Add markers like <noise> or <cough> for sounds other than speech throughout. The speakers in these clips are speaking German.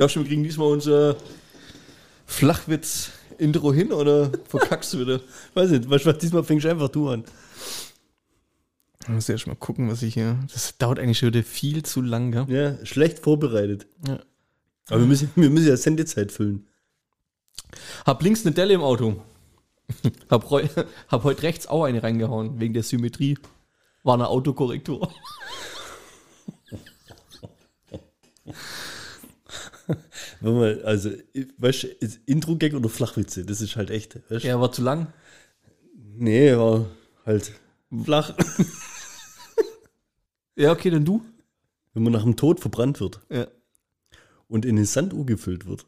Glaubst du, wir kriegen diesmal unser Flachwitz-Intro hin oder verkackst du wieder? <laughs> Weiß nicht, was diesmal fängst du einfach du an. Ich muss erst mal gucken, was ich hier. Das dauert eigentlich schon wieder viel zu lang, gell? Ja, schlecht vorbereitet. Ja. Aber wir müssen, wir müssen ja Sendezeit füllen. Hab links eine Delle im Auto. hab, heu, hab heute rechts auch eine reingehauen, wegen der Symmetrie. War eine Autokorrektur. <laughs> Wenn man, also, weißt du, Intro-Gag oder Flachwitze, das ist halt echt. Weißt? Ja, war zu lang. Nee, war halt flach. <laughs> Ja, okay, dann du. Wenn man nach dem Tod verbrannt wird Ja. und in eine Sanduhr gefüllt wird,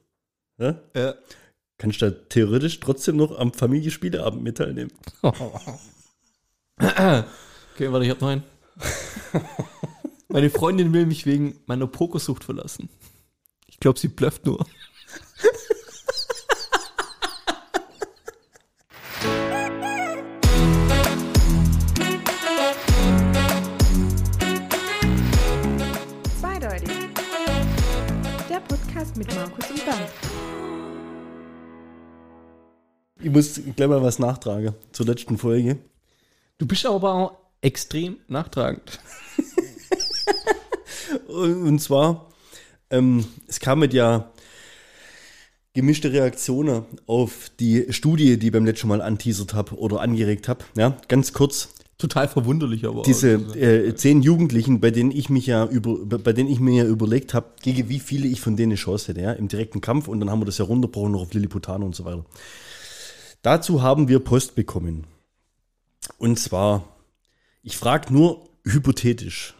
ja, ja. kannst du da theoretisch trotzdem noch am Familienspieleabend mit teilnehmen. <laughs> Okay, warte, ich hab noch einen. Meine Freundin will mich wegen meiner Pokersucht verlassen. Ich glaube, sie blufft nur. Zweideutig. Der Podcast mit Markus und Bernd. Ich muss gleich mal was nachtragen zur letzten Folge. Du bist aber auch extrem nachtragend. Und zwar, ähm, es kamen ja gemischte Reaktionen auf die Studie, die ich beim letzten Mal anteasert habe oder angeregt habe. Ja, ganz kurz. Total verwunderlich, aber. Diese äh, zehn Jugendlichen, bei denen ich mich ja über, bei denen ich mir ja überlegt habe, gegen wie viele ich von denen eine Chance hätte, ja, im direkten Kampf und dann haben wir das ja runtergebrochen noch auf Lilliputano und so weiter. Dazu haben wir Post bekommen. Und zwar, ich frage nur hypothetisch,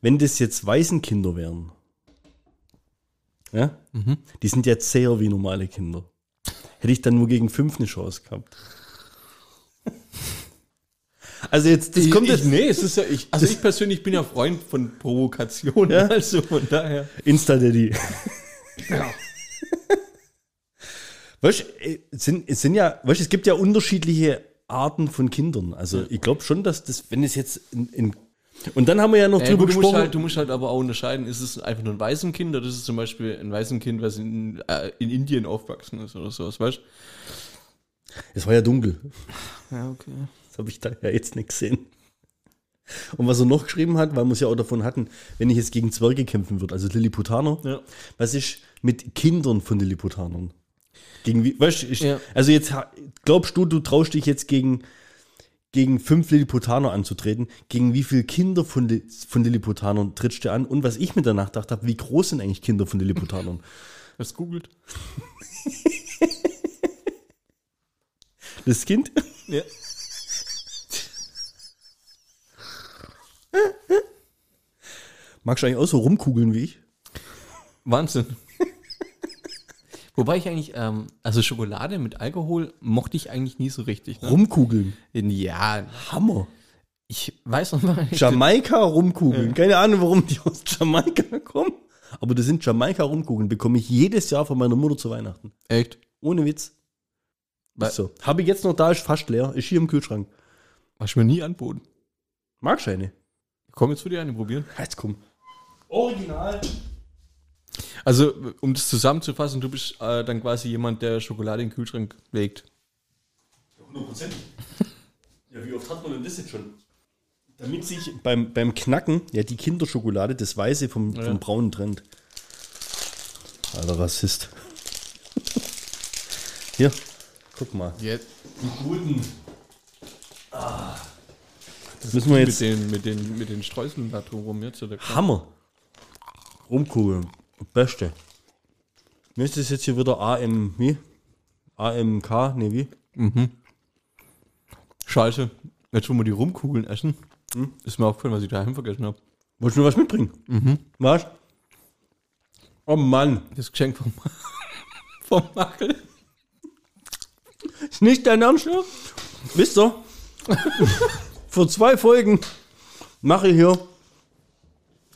wenn das jetzt Waisenkinder wären, ja, die sind ja zäher wie normale Kinder, hätte ich dann nur gegen fünf eine Chance gehabt. <laughs> Also jetzt, das Ich- kommt ich, jetzt, Nee, es ist ja ich. Also ich persönlich bin ja Freund von Provokation. Ja? Also von daher. Insta-Daddy. <laughs> Weißt du, äh, es sind, es sind ja, weißt es gibt ja unterschiedliche Arten von Kindern. Also ich glaube schon, dass das, wenn es jetzt in, in und dann haben wir ja noch Äh, drüber gut, du, musst gesprochen. halt, du musst halt aber auch unterscheiden, ist es einfach nur ein Waisenkind oder ist es zum Beispiel ein Waisenkind, was in, äh, in Indien aufgewachsen ist oder sowas, weißt es war ja dunkel. du? Ja, okay. Das habe ich da ja jetzt nicht gesehen. Und was er noch geschrieben hat, weil wir es ja auch davon hatten, wenn ich jetzt gegen Zwerge kämpfen würde, also Lilliputaner, Ja. was ist mit Kindern von Lilliputanern? Gegen wie, weißt, du, ich, Ja. also jetzt glaubst du, du traust dich jetzt gegen, gegen fünf Lilliputaner anzutreten? Gegen wie viele Kinder von, Li- von Lilliputanern trittst du an? Und was ich mir danach gedacht habe, wie groß sind eigentlich Kinder von Lilliputanern? <laughs> Du googelt? <laughs> Das Kind? Ja. Magst du eigentlich auch so rumkugeln wie ich? Wahnsinn. Wobei ich eigentlich, ähm, also Schokolade mit Alkohol mochte ich eigentlich nie so richtig. Ne? Rumkugeln. Ja, Hammer. ich weiß noch mal. Jamaika Rumkugeln. Keine Ahnung, warum die aus Jamaika <laughs> kommen. Aber das sind Jamaika Rumkugeln. Bekomme ich jedes Jahr von meiner Mutter zu Weihnachten. Echt? Ohne Witz. Ist so. Habe ich jetzt noch da, ist fast leer. Ist hier im Kühlschrank. Hast du mir nie anboten. Magst du eine? Komm, jetzt würde ich eine probieren. Jetzt komm. Original. Also, um das zusammenzufassen, du bist äh, dann quasi jemand, der Schokolade in den Kühlschrank legt. 100%. <laughs> Ja, wie oft hat man denn das jetzt schon? Damit sich beim, beim Knacken ja die Kinderschokolade das Weiße vom, vom Braunen trennt. Alter Rassist. <laughs> Hier, guck mal. Jetzt. Die guten. Das müssen wir Mit jetzt. den, mit, den, mit den Streuseln da drumherum jetzt. Oder? Hammer. Rumkugeln. Beste. Mir ist das jetzt hier wieder AM, wie? AMK, ne, wie? Scheiße. Jetzt, wo wir die Rumkugeln essen, ist mir aufgefallen, was ich daheim vergessen habe. Wolltest du mir was mitbringen? Mhm. Was? Oh Mann. Das Geschenk vom, <laughs> vom Mackel. Ist nicht dein Ernst? Wisst ihr? <laughs> Vor zwei Folgen mache ich hier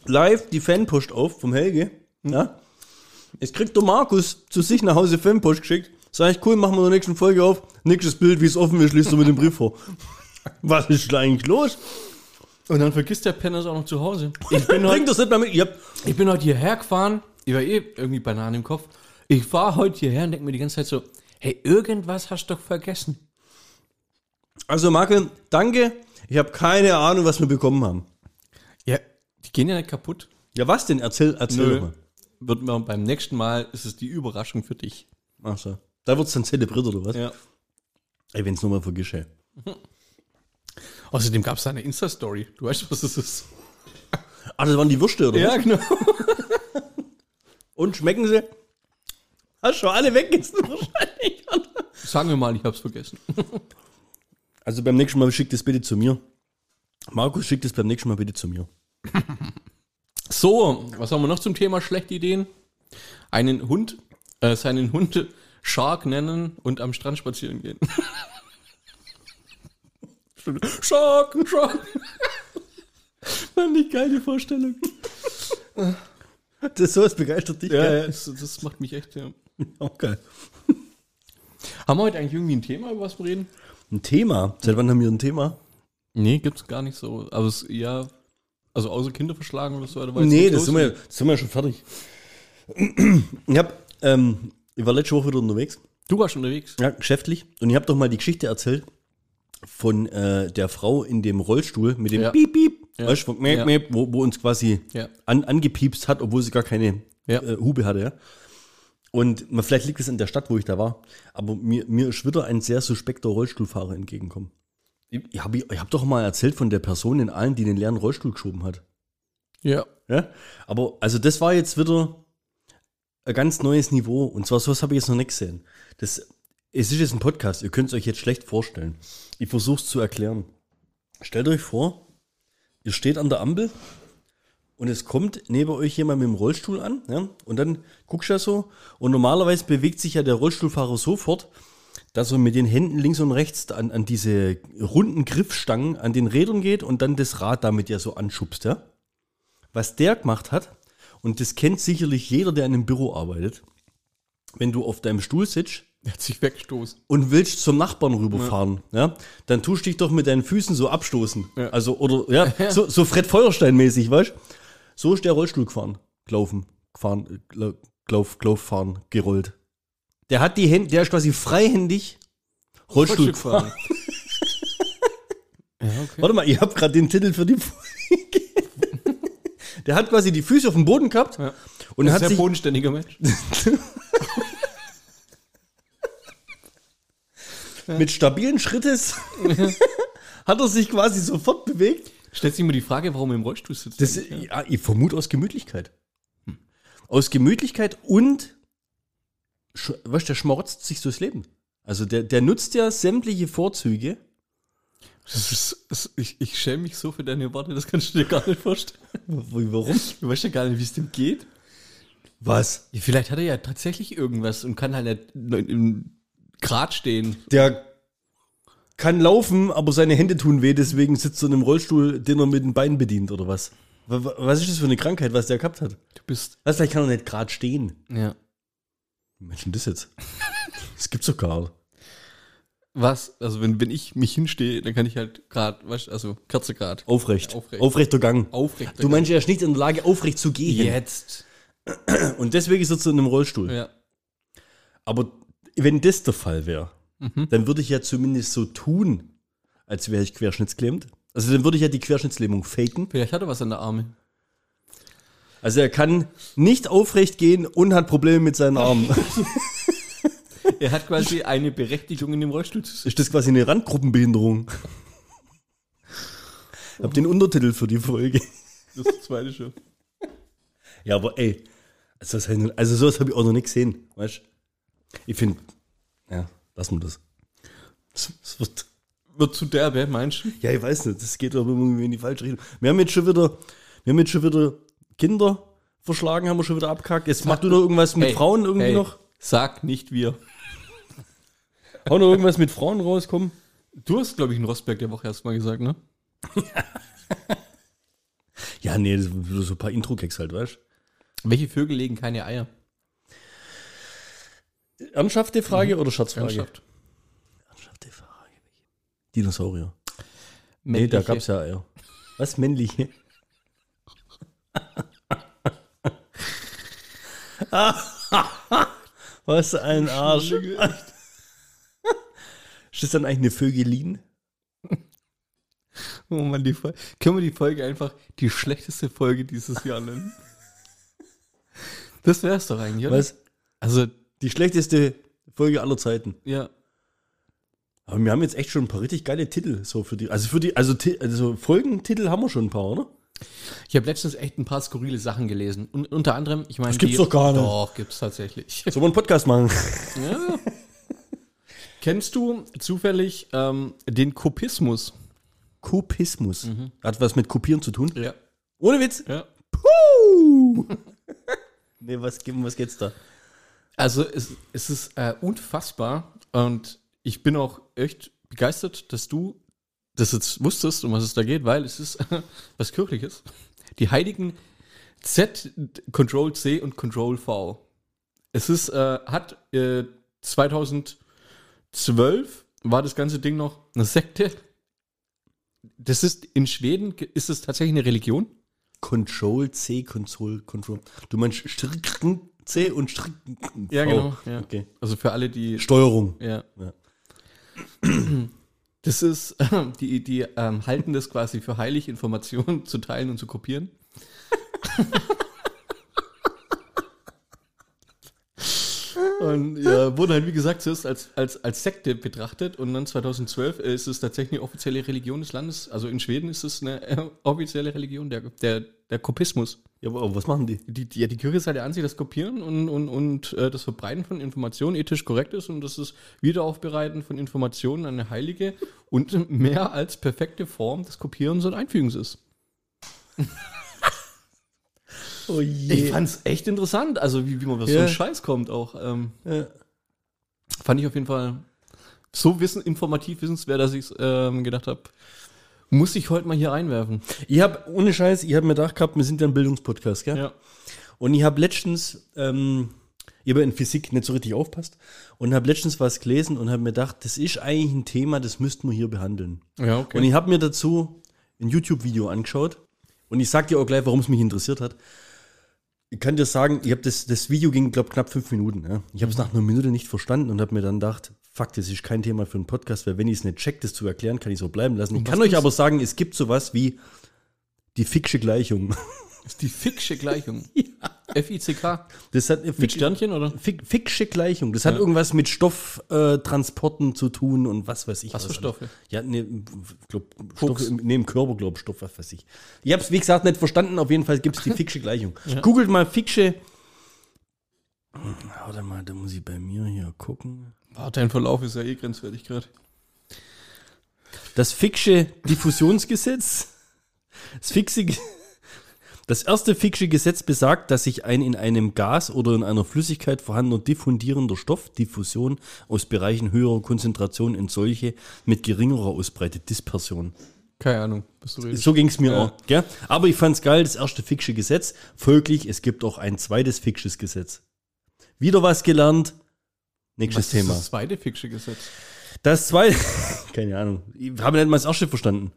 live die Fanpost auf vom Helge. Ja? Jetzt kriegt der Markus zu sich nach Hause Fanpost geschickt. Sag ich, cool, machen wir in der nächsten Folge auf. Nächstes Bild, wie es offen ist, liest du mit dem Brief vor. <laughs> Was ist da eigentlich los? Und dann vergisst der Penner es auch noch zu Hause. Ich bin, <laughs> Bring heute, das nicht mehr mit. Ja, ich bin heute hierher gefahren. Ich war eh irgendwie Banane im Kopf. Ich fahre heute hierher und denke mir die ganze Zeit so, hey, irgendwas hast du doch vergessen. Also, Marke, danke. Ich habe keine Ahnung, was wir bekommen haben. Ja, die gehen ja nicht kaputt. Ja, was denn? Erzähl, erzähl doch mal. Wird man beim nächsten Mal, ist es die Überraschung für dich. Ach so. Da wird's dann zelebriert, oder was? Ja. Ey, wenn's nur mal vergisst, ey. <laughs> Außerdem gab es da eine Insta-Story. Du weißt, was das ist. Ah, das waren die Würste, oder was? genau. <laughs> Und schmecken sie? Hast schon alle weggegessen <laughs> wahrscheinlich. Sagen wir mal, ich hab's vergessen. Also beim nächsten Mal schickt es bitte zu mir. Markus schickt es beim nächsten Mal bitte zu mir. So, was haben wir noch zum Thema schlechte Ideen? Einen Hund, äh, seinen Hund Shark nennen und am Strand spazieren gehen. <laughs> Shark, Shark. <laughs> Fand ich geile Vorstellung. Das sowas begeistert dich, Ja, gell? das, das macht mich echt, ja. <laughs> Okay. Haben wir heute eigentlich irgendwie ein Thema, über was wir reden? Ein Thema. Seit wann haben wir ein Thema? Nee, gibt's gar nicht so. Aber es ja, also außer Kinder verschlagen oder so. weiß Nee, das sind, wir, das sind wir schon fertig. Ich hab, ähm, ich war letzte Woche wieder unterwegs, Du warst unterwegs. ja, geschäftlich, und ich habe doch mal die Geschichte erzählt von äh, der Frau in dem Rollstuhl mit dem Ja. Piep, Piep, Ja. weißt von Mäp, Ja. Mäp, wo, wo uns quasi Ja. an, angepiepst hat, obwohl sie gar keine Ja. äh, Hube hatte. Ja. Und man, vielleicht liegt es in der Stadt, wo ich da war, aber mir, mir ist wieder ein sehr suspekter Rollstuhlfahrer entgegengekommen. Ich, ich habe ich hab doch mal erzählt von der Person in allen, die den leeren Rollstuhl geschoben hat. Ja. Ja? Aber also das war jetzt wieder ein ganz neues Niveau. Und zwar sowas habe ich jetzt noch nicht gesehen. Das, es ist jetzt ein Podcast, ihr könnt es euch jetzt schlecht vorstellen. Ich versuche es zu erklären. Stellt euch vor, ihr steht an der Ampel und es kommt neben euch jemand mit dem Rollstuhl an. Ja? Und dann guckst du ja so. Und normalerweise bewegt sich ja der Rollstuhlfahrer sofort, dass er mit den Händen links und rechts an, an diese runden Griffstangen an den Rädern geht und dann das Rad damit ja so anschubst. Ja? was der gemacht hat, und das kennt sicherlich jeder, der in einem Büro arbeitet, wenn du auf deinem Stuhl sitzt Der hat sich weggestoßen. und willst zum Nachbarn rüberfahren, ja, dann tust du dich doch mit deinen Füßen so abstoßen. Ja. Also, oder, <laughs> ja, so, so Fred Feuerstein-mäßig, weißt So ist der Rollstuhl gefahren, gelaufen, gefahren, äh, glauf, glauf, fahren, gerollt. Der hat die Hände, der ist quasi freihändig Rollstuhl gefahren. <laughs> Ja, okay. Warte mal, ich habe gerade den Titel für die Folge. <laughs> Der hat quasi die Füße auf dem Boden gehabt Ja. und Das hat ist ein sich sehr bodenständiger Mensch. <laughs> mit stabilen Schrittes hat er sich quasi sofort bewegt. Stellt sich immer die Frage, warum er im Rollstuhl sitzt. Das, ja. ich vermute aus Gemütlichkeit. Aus Gemütlichkeit und, weißt du, der schmarotzt sich durchs Leben. Also der, der nutzt ja sämtliche Vorzüge. Ist, das, ich, ich schäme mich so für deine Worte, das kannst du dir gar nicht vorstellen. Warum? Du weißt ja gar nicht, wie es dem geht. Was? Ja, vielleicht hat er ja tatsächlich irgendwas und kann halt nicht im Grad stehen. Der kann laufen, aber seine Hände tun weh, deswegen sitzt er in einem Rollstuhl, den er mit den Beinen bedient, oder was? Wa- wa- Was ist das für eine Krankheit, was der gehabt hat? Du bist. Was, vielleicht kann er nicht gerade stehen. Ja. Menschen das jetzt? Das gibt's doch gar. Was? Also, wenn, wenn ich mich hinstehe, dann kann ich halt grad, weißt du, also Kerzegrad. Aufrecht. Ja, aufrecht. Aufrechter Gang. Aufrecht. Du meinst, er ist nicht in der Lage, aufrecht zu gehen. jetzt. Und deswegen sitzt er in einem Rollstuhl. Ja. Aber wenn das der Fall wäre, Mhm. dann würde ich ja zumindest so tun, als wäre ich querschnittsgelähmt. Also dann würde ich ja die Querschnittslähmung faken. Vielleicht hat er was an der Arme. Also er kann nicht aufrecht gehen und hat Probleme mit seinen Armen. <laughs> Er hat quasi eine Berechtigung, in dem Rollstuhl zu sitzen. ist das quasi eine Randgruppenbehinderung? Ich habe den Untertitel für die Folge. Das ist das zweite schon. Ja, aber ey, also, also sowas habe ich auch noch nicht gesehen, weißt du? Ich finde, ja, lassen wir das. Das, das wird, Wird zu derbe, meinst du? ja, ich weiß nicht, das geht aber irgendwie in die falsche Richtung. Wir haben jetzt schon wieder, wir haben jetzt schon wieder Kinder verschlagen, haben wir schon wieder abkackt. Jetzt mach du noch irgendwas mit Hey, Frauen irgendwie hey, noch. Sag nicht wir. Hau noch irgendwas mit Frauen rauskommen. Du hast, glaube ich, in Rosberg der Woche erst mal gesagt, ne? <laughs> Ja, nee, das sind so ein paar Intro-Gags halt, weißt Welche Vögel legen keine Eier? du? Ernsthafte Frage oder Scherzfrage? Ernsthaft. Ernsthafte Frage. Dinosaurier. Nee, da Männliche. gab's ja Eier. Was männliche? <laughs> <laughs> Was ein Arsch. <laughs> Ist das dann eigentlich eine Vögelin? <laughs> Oh Mann, die Folge. Können wir die Folge einfach die schlechteste Folge dieses Jahr nennen? Das wär's doch eigentlich, oder? Was? Also, Die schlechteste Folge aller Zeiten. ja. Aber wir haben jetzt echt schon ein paar richtig geile Titel. So für die, also für die, also, also Folgentitel haben wir schon ein paar, oder? Ich habe letztens echt ein paar skurrile Sachen gelesen. Und unter anderem, ich meine. Das gibt's die- doch gar nicht. Doch, gibt's tatsächlich. <laughs> Wir einen Podcast machen? ja. Kennst du zufällig ähm, den Kopismus? Kopismus. Hat was mit Kopieren zu tun? Ja. Ohne Witz. ja. Puh. <laughs> nee, was, was geht's da? Also es, es ist äh, unfassbar und ich bin auch echt begeistert, dass du das jetzt wusstest, um was es da geht, weil es ist <laughs> was Kirchliches. Die heiligen Z, Control C und Control V. Es ist, äh, hat äh, 2012 war das ganze Ding noch eine Sekte. Das ist in Schweden, ist es tatsächlich eine Religion? Control C, Control, Control. Du meinst Stricken C und Stricken Ja, genau. Ja. Okay. Also für alle, die Steuerung. Ja. Ja. <clears throat> <clears throat> Das ist, die, die ähm, halten das quasi für heilig, Informationen <laughs> zu teilen und zu kopieren. <laughs> und ja, wurde halt, wie gesagt, zuerst als, als, als Sekte betrachtet und dann 2012 ist es tatsächlich eine offizielle Religion des Landes. Also in Schweden ist es eine äh, offizielle Religion, der, der, der Kopismus. Ja, aber was machen die? Die, die, ja, die Kirche ist halt der Ansicht, dass Kopieren und, und, und äh, das Verbreiten von Informationen ethisch korrekt ist und das ist Wiederaufbereiten von Informationen eine heilige und <laughs> mehr als perfekte Form des Kopierens und Einfügens ist. Oh Ich fand's echt interessant, also wie, wie man auf so Ja. einen Scheiß kommt auch. Ähm, Ja. fand ich auf jeden Fall so wissen, informativ wissenswert, dass ich ähm, gedacht habe, muss ich heute mal hier reinwerfen. Ich habe, ohne Scheiß, ich habe mir gedacht gehabt, wir sind ja ein Bildungspodcast, gell? Ja. Und ich habe letztens, ähm, ich habe in Physik nicht so richtig aufpasst und habe letztens was gelesen und habe mir gedacht, das ist eigentlich ein Thema, das müssten wir hier behandeln. Ja, Und ich habe mir dazu ein YouTube-Video angeschaut und ich sag dir auch gleich, warum es mich interessiert hat. Ich kann dir sagen, ich habe das, das Video ging, glaube knapp fünf Minuten. Ja. Ich habe es nach einer Minute nicht verstanden und habe mir dann gedacht, fuck, das ist kein Thema für einen Podcast, weil wenn ich es nicht check, das zu erklären, kann ich so bleiben lassen. Ich kann euch aber sagen, es gibt sowas wie die Ficksche Gleichung. <laughs> Das ist die Ficksche Gleichung. <laughs> F-I-C-K. Das hat Mit Sternchen, oder? Fick, Ficksche Gleichung. Das hat Ja. irgendwas mit Stofftransporten äh, zu tun und was weiß ich. Was für alles. Stoffe? Ja, ne, glaub, nee, im Körper, glaub Stoff, was weiß ich. Ich hab's, wie gesagt, nicht verstanden. Auf jeden Fall gibt's die Ficksche Gleichung. <laughs> Googelt mal Ficksche. Warte mal, da muss ich bei mir hier gucken. Boah, dein Verlauf ist ja eh grenzwertig gerade. Das Ficksche Diffusionsgesetz. Das Fixe, das erste Ficksche Gesetz besagt, dass sich ein in einem Gas oder in einer Flüssigkeit vorhandener diffundierender Stoff, Diffusion, aus Bereichen höherer Konzentration in solche mit geringerer Ausbreite, Dispersion. Keine Ahnung, was du redest. So ging's mir Ja. auch. Gell? Aber ich fand's geil, das erste Ficksche Gesetz. Folglich, es gibt auch ein zweites Ficksches Gesetz. Wieder was gelernt. Nächstes Was Thema. ist das zweite Ficksche Gesetz? Das zweite, <laughs> keine Ahnung. Ich habe nicht mal das erste verstanden.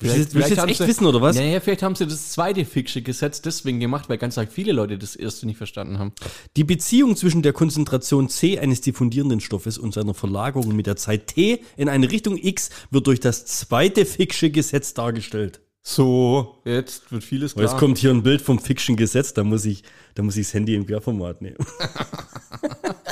Willst du jetzt- willst du jetzt echt sie- wissen, oder was? Naja, vielleicht haben sie das zweite Ficksche Gesetz deswegen gemacht, weil ganz viele Leute das erste nicht verstanden haben. Die Beziehung zwischen der Konzentration C eines diffundierenden Stoffes und seiner Verlagerung mit der Zeit T in eine Richtung X wird durch das zweite Ficksche Gesetz dargestellt. So, jetzt wird vieles Und klar. jetzt kommt hier ein Bild vom Fiction Gesetz, da muss ich, da muss ich das Handy im Querformat nehmen. <laughs>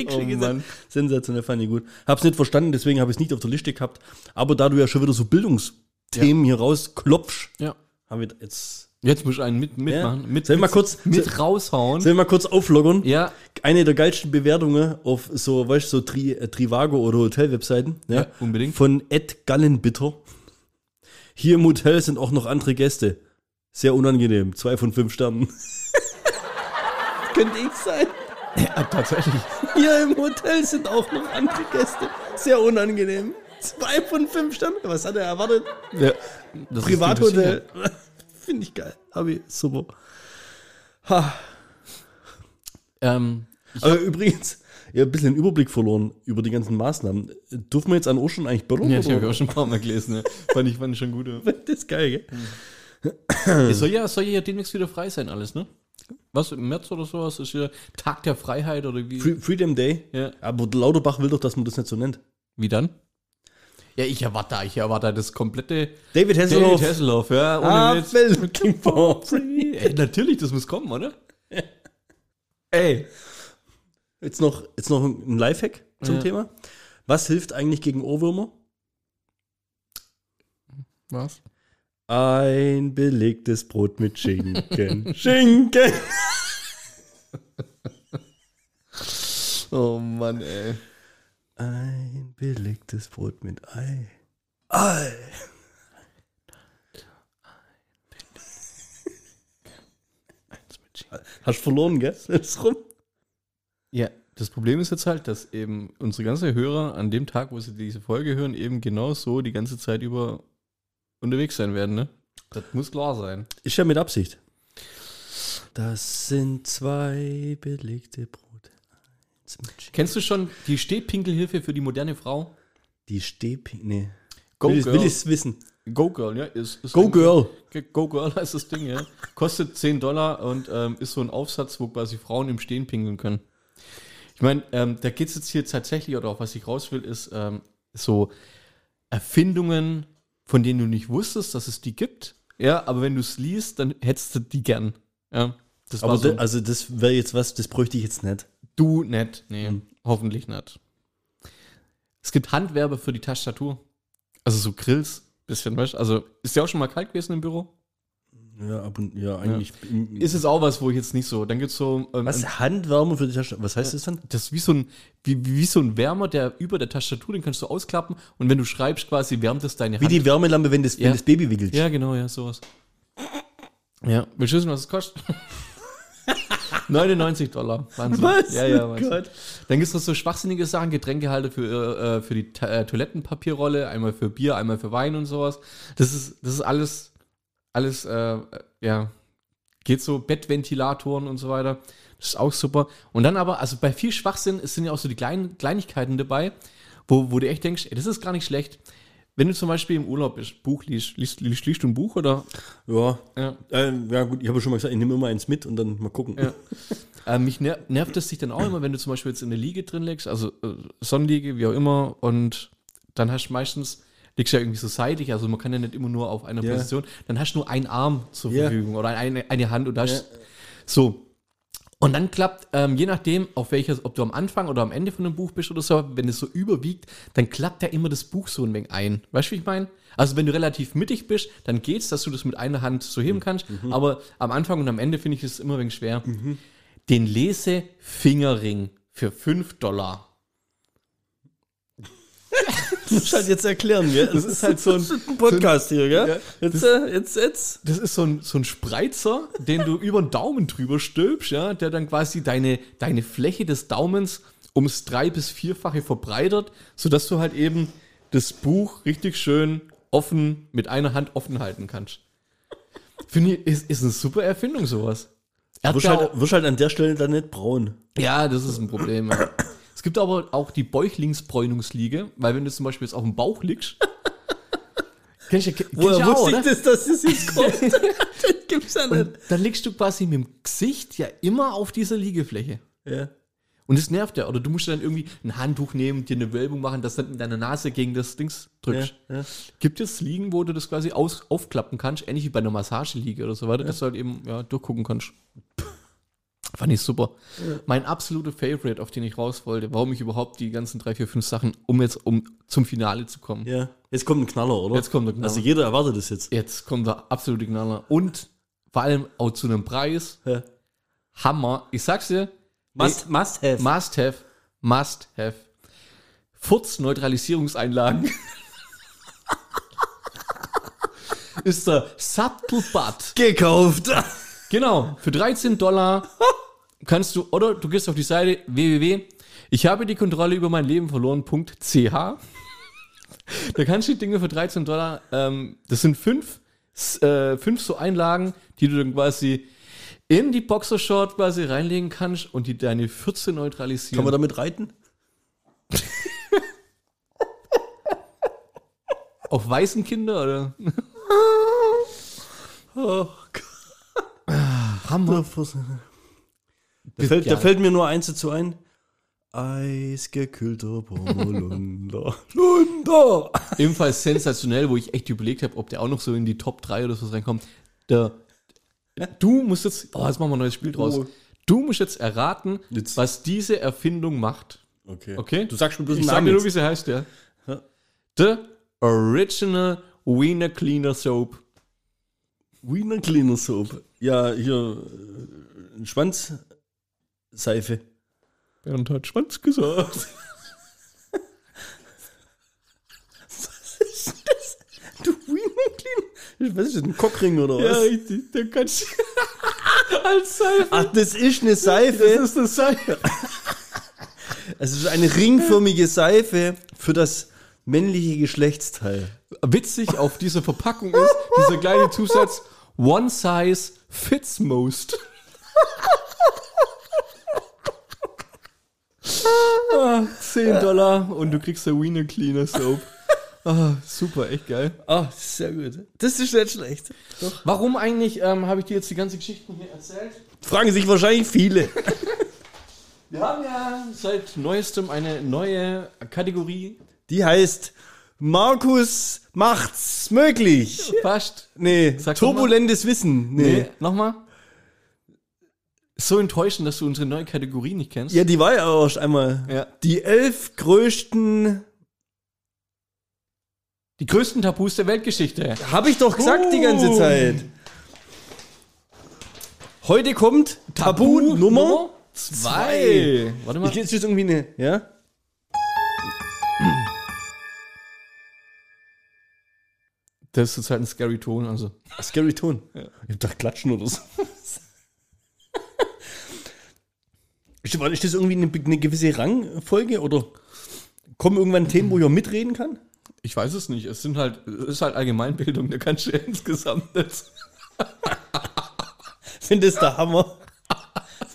Fiction Oh. Sensationell, fand ich gut. Hab's nicht verstanden, deswegen habe ich es nicht auf der Liste gehabt. Aber da du ja schon wieder so Bildungsthemen hier rausklopfst, ja. haben wir jetzt. Jetzt muss ich einen mit, mitmachen. Ja. Mit, Soll ich mal kurz- mit raushauen. Sollen wir mal kurz auflockern? Ja, Eine der geilsten Bewertungen auf so, weißt du, so Tri, äh, Trivago oder Hotelwebseiten. Ja, Ja, unbedingt. Von Ed Gallenbitter. Hier im Hotel sind auch noch andere Gäste. Sehr unangenehm. Zwei von fünf Sternen. <laughs> Könnte ich sein. Ja, tatsächlich. Hier im Hotel sind auch noch andere Gäste. Sehr unangenehm. Zwei von fünf Sternen. Was hat er erwartet? Ja, Privathotel. <laughs> Finde ich geil. Hab ich super. Ha. Ähm, Aber übrigens, ich habe ein bisschen Überblick verloren über die ganzen Maßnahmen. Dürfen wir jetzt an Ostern eigentlich böllern? ja, ich habe auch schon ein paar Mal gelesen. Ja. Fand, ich, fand ich schon gut. Ja. <laughs> Das ist geil, gell? Es soll ja, soll ja demnächst wieder frei sein, alles, ne? Was, im März oder sowas, ist hier Tag der Freiheit oder wie? Free, Freedom Day. Ja. Aber Lauterbach will doch, dass man das nicht so nennt. Wie dann? Ja, ich erwarte, ich erwarte das komplette David David Hasselhoff. Hasselhoff, ja, ohne Ah, Witz. Phil, King for <laughs> free. Ey, natürlich, das muss kommen, oder? <laughs> Ey. Jetzt noch, jetzt noch ein Lifehack zum Ja. Thema. Was hilft eigentlich gegen Ohrwürmer? Was? Ein belegtes Brot mit Schinken. <laughs> Schinken! Oh Mann, ey. Ein belegtes Brot mit Ei. Ei! Hast verloren, gell? <laughs> Ist rum. Ja, das Problem ist jetzt halt, dass eben unsere ganzen Hörer an dem Tag, wo sie diese Folge hören, eben genau so die ganze Zeit über unterwegs sein werden, ne? Das muss klar sein. Ist ja mit Absicht. Das sind zwei belegte Brote. Kennst du schon die Stehpinkelhilfe für die moderne Frau? Die Stehpink. Nee. Go will, ich- Girl. will ich's wissen? Go Girl, ja. Ist, ist Go ein- Girl. Go Girl <laughs> heißt das Ding, ja. Kostet 10 Dollar und ähm, ist so ein Aufsatz, wo quasi Frauen im Stehen pinkeln können. Ich meine, ähm, da geht es jetzt hier tatsächlich, oder auch was ich raus will, ist ähm, so Erfindungen, von denen du nicht wusstest, dass es die gibt. Ja, aber wenn du es liest, dann hättest du die gern. Ja, das Aber war so. also das wäre jetzt was, das bräuchte ich jetzt nicht. du nicht. Nee, Hm. hoffentlich nicht. Es gibt Handwerber für die Tastatur. Also so Grills, bisschen, weißt? Also, ist ja auch schon mal kalt gewesen im Büro? Ja, ab und ja, eigentlich. Ist es auch was, wo ich jetzt nicht so. Dann gibt es so. Ähm, was? Handwärmer für die Tasche. Was heißt das dann? Das ist wie so ein, wie, wie so ein Wärmer, der über der Tastatur, den kannst du ausklappen und wenn du schreibst, quasi wärmt es deine Wie Hand. die Wärmelampe, wenn das, Ja. wenn das Baby wickelt. ja, genau, ja, sowas. Ja, willst du wissen, was es kostet? <laughs> 99 Dollar. Wahnsinn. Was? Ja, ja, Oh Wahnsinn. Gott. Dann gibt es noch so schwachsinnige Sachen, Getränkehalter für, äh, für die Ta äh, Toilettenpapierrolle, einmal für Bier, einmal für Wein und sowas. Das ist, das ist alles, alles, äh, ja, geht so, Bettventilatorn und so weiter. Das ist auch super. Und dann aber, also bei viel Schwachsinn, es sind ja auch so die kleinen Kleinigkeiten dabei, wo, wo du echt denkst, ey, das ist gar nicht schlecht. Wenn du zum Beispiel im Urlaub bist, Buch liest, liest, liest, liest du ein Buch oder? Ja. Ja. Ähm, ja, gut, ich habe schon mal gesagt, ich nehme immer eins mit und dann mal gucken. Ja. <laughs> Äh, mich ner nervt es dich dann auch immer, wenn du zum Beispiel jetzt in der Liege drin legst, also äh, Sonnenliege, wie auch immer, und dann hast du meistens, liegst ja irgendwie so seitlich, also man kann ja nicht immer nur auf einer Ja. Position, dann hast du nur einen Arm zur Ja. Verfügung oder eine, eine Hand und hast so. Und dann klappt, ähm, je nachdem, auf welches, ob du am Anfang oder am Ende von einem Buch bist oder so, wenn es so überwiegt, dann klappt ja immer das Buch so ein wenig ein. Weißt du, wie ich meine? Also wenn du relativ mittig bist, dann geht's, dass du das mit einer Hand so heben kannst. Aber am Anfang und am Ende finde ich es immer ein wenig schwer. Den Lesefingerring für 5 Dollar. Du musst halt jetzt erklären, gell? Das ist halt so ein- Podcast hier, gell? Ja, jetzt, äh, jetzt, jetzt. Das ist so ein, so ein Spreizer, den du über den Daumen drüber stülpst, ja, der dann quasi deine, deine Fläche des Daumens ums drei- bis vierfache verbreitert, sodass du halt eben das Buch richtig schön offen, mit einer Hand offen halten kannst. Finde ich, ist, ist eine super Erfindung, sowas. Wirst halt, wirst halt an der Stelle dann nicht braun. Ja, das ist ein Problem. Ja. Es gibt aber auch die Bäuchlingsbräunungsliege, weil wenn du zum Beispiel jetzt auf dem Bauch liegst. <laughs> Kennst du, kennst du ja auch, oder? das, dass das jetzt kommt? <laughs> das gibt's ja Und dann liegst du quasi mit dem Gesicht ja immer auf dieser Liegefläche. Ja. Und das nervt ja. Oder du musst dann irgendwie ein Handtuch nehmen, dir eine Wölbung machen, dass du dann mit deiner Nase gegen das Dings drückst. Ja, ja. Gibt es Liegen, wo du das quasi aus, aufklappen kannst, ähnlich wie bei einer Massageliege oder so weiter, dass du halt eben ja, durchgucken kannst. <laughs> Fand ich super. Mein absoluter Favorite, auf den ich raus wollte, warum ich überhaupt die ganzen drei, vier, fünf Sachen, um jetzt um zum Finale zu kommen. ja. Jetzt kommt ein Knaller, oder? Jetzt kommt der Knaller. Also jeder erwartet das jetzt. Jetzt kommt der absolute Knaller. Und vor allem auch zu einem Preis. Ja. Hammer. Ich sag's dir, Must, must have. Must have, must have. Furzneutralisierungseinlagen. <laughs> ist der Subtle Butt. Gekauft. Genau, für 13 Dollar <laughs> kannst du, oder du gehst auf die Seite www. Ich habe die Kontrolle über mein Leben verloren.ch. <laughs> Da kannst du die Dinge für 13 Dollar, ähm, das sind fünf, äh, fünf so Einlagen, die du dann quasi in die Boxershort quasi reinlegen kannst und die deine Fürze neutralisieren. Kann man damit reiten? <laughs> Auf weißen Kinder oder? <laughs> Oh Hammer. Da fällt, da fällt mir nur eins dazu ein. Eisgekühlter Pommelunder. <laughs> Lunder! Ebenfalls sensationell, wo ich echt überlegt habe, ob der auch noch so in die Top 3 oder so reinkommt. Der, du musst jetzt, oh, jetzt machen wir ein neues Spiel draus. Oh. Du musst jetzt erraten, Jetzt. was diese Erfindung macht. Okay. Okay? Du sagst schon bloß Ich Namen dir nur, wie sie heißt, ja. Ja. The Original Wiener Cleaner Soap. Wiener Cleaner Soap. Ja, hier äh, Schwanzseife. Bernd hat Schwanz gesagt. Du Wiener Cleaner? Was ist das, ein Cockring oder Ja, was? richtig, der kannst <laughs> als Seife. Ach, das ist eine Seife. Das ist eine Seife. <laughs> Es ist eine ringförmige Seife für das männliche Geschlechtsteil. Witzig auf dieser Verpackung ist dieser kleine Zusatz One Size Fits Most. <laughs> ah, 10 Dollar und du kriegst der Wiener Cleaner Soap. <laughs> Ah, super, echt geil. Ah, sehr gut. Das ist nicht schlecht. Doch. Warum eigentlich ähm, habe ich dir jetzt die ganze Geschichten hier erzählt? Fragen sich wahrscheinlich viele. <laughs> Wir haben ja seit neuestem eine neue Kategorie. Die heißt Markus macht's möglich. Fast. Nee, Sag turbulentes Wissen. Nee. Nee, nochmal. So enttäuschend, dass du unsere neue Kategorie nicht kennst. Ja, die war ja erst einmal. Ja. Die elf größten. Die größten Tabus der Weltgeschichte. Habe ich doch gesagt die ganze Oh. Zeit. Heute kommt Tabu, Nummer. zwei. Warte mal. Ich jetzt irgendwie eine, ja? Das ist jetzt halt ein scary Ton, also. Scary Ton. Ich hab gedacht, klatschen oder so. Ist war- ist das irgendwie eine, eine gewisse Rangfolge oder kommen irgendwann Themen, wo ich auch mitreden kann? Ich weiß es nicht. Es sind halt, es ist halt Allgemeinbildung, da kannst du ja insgesamt nicht. <laughs> Finde es der Hammer.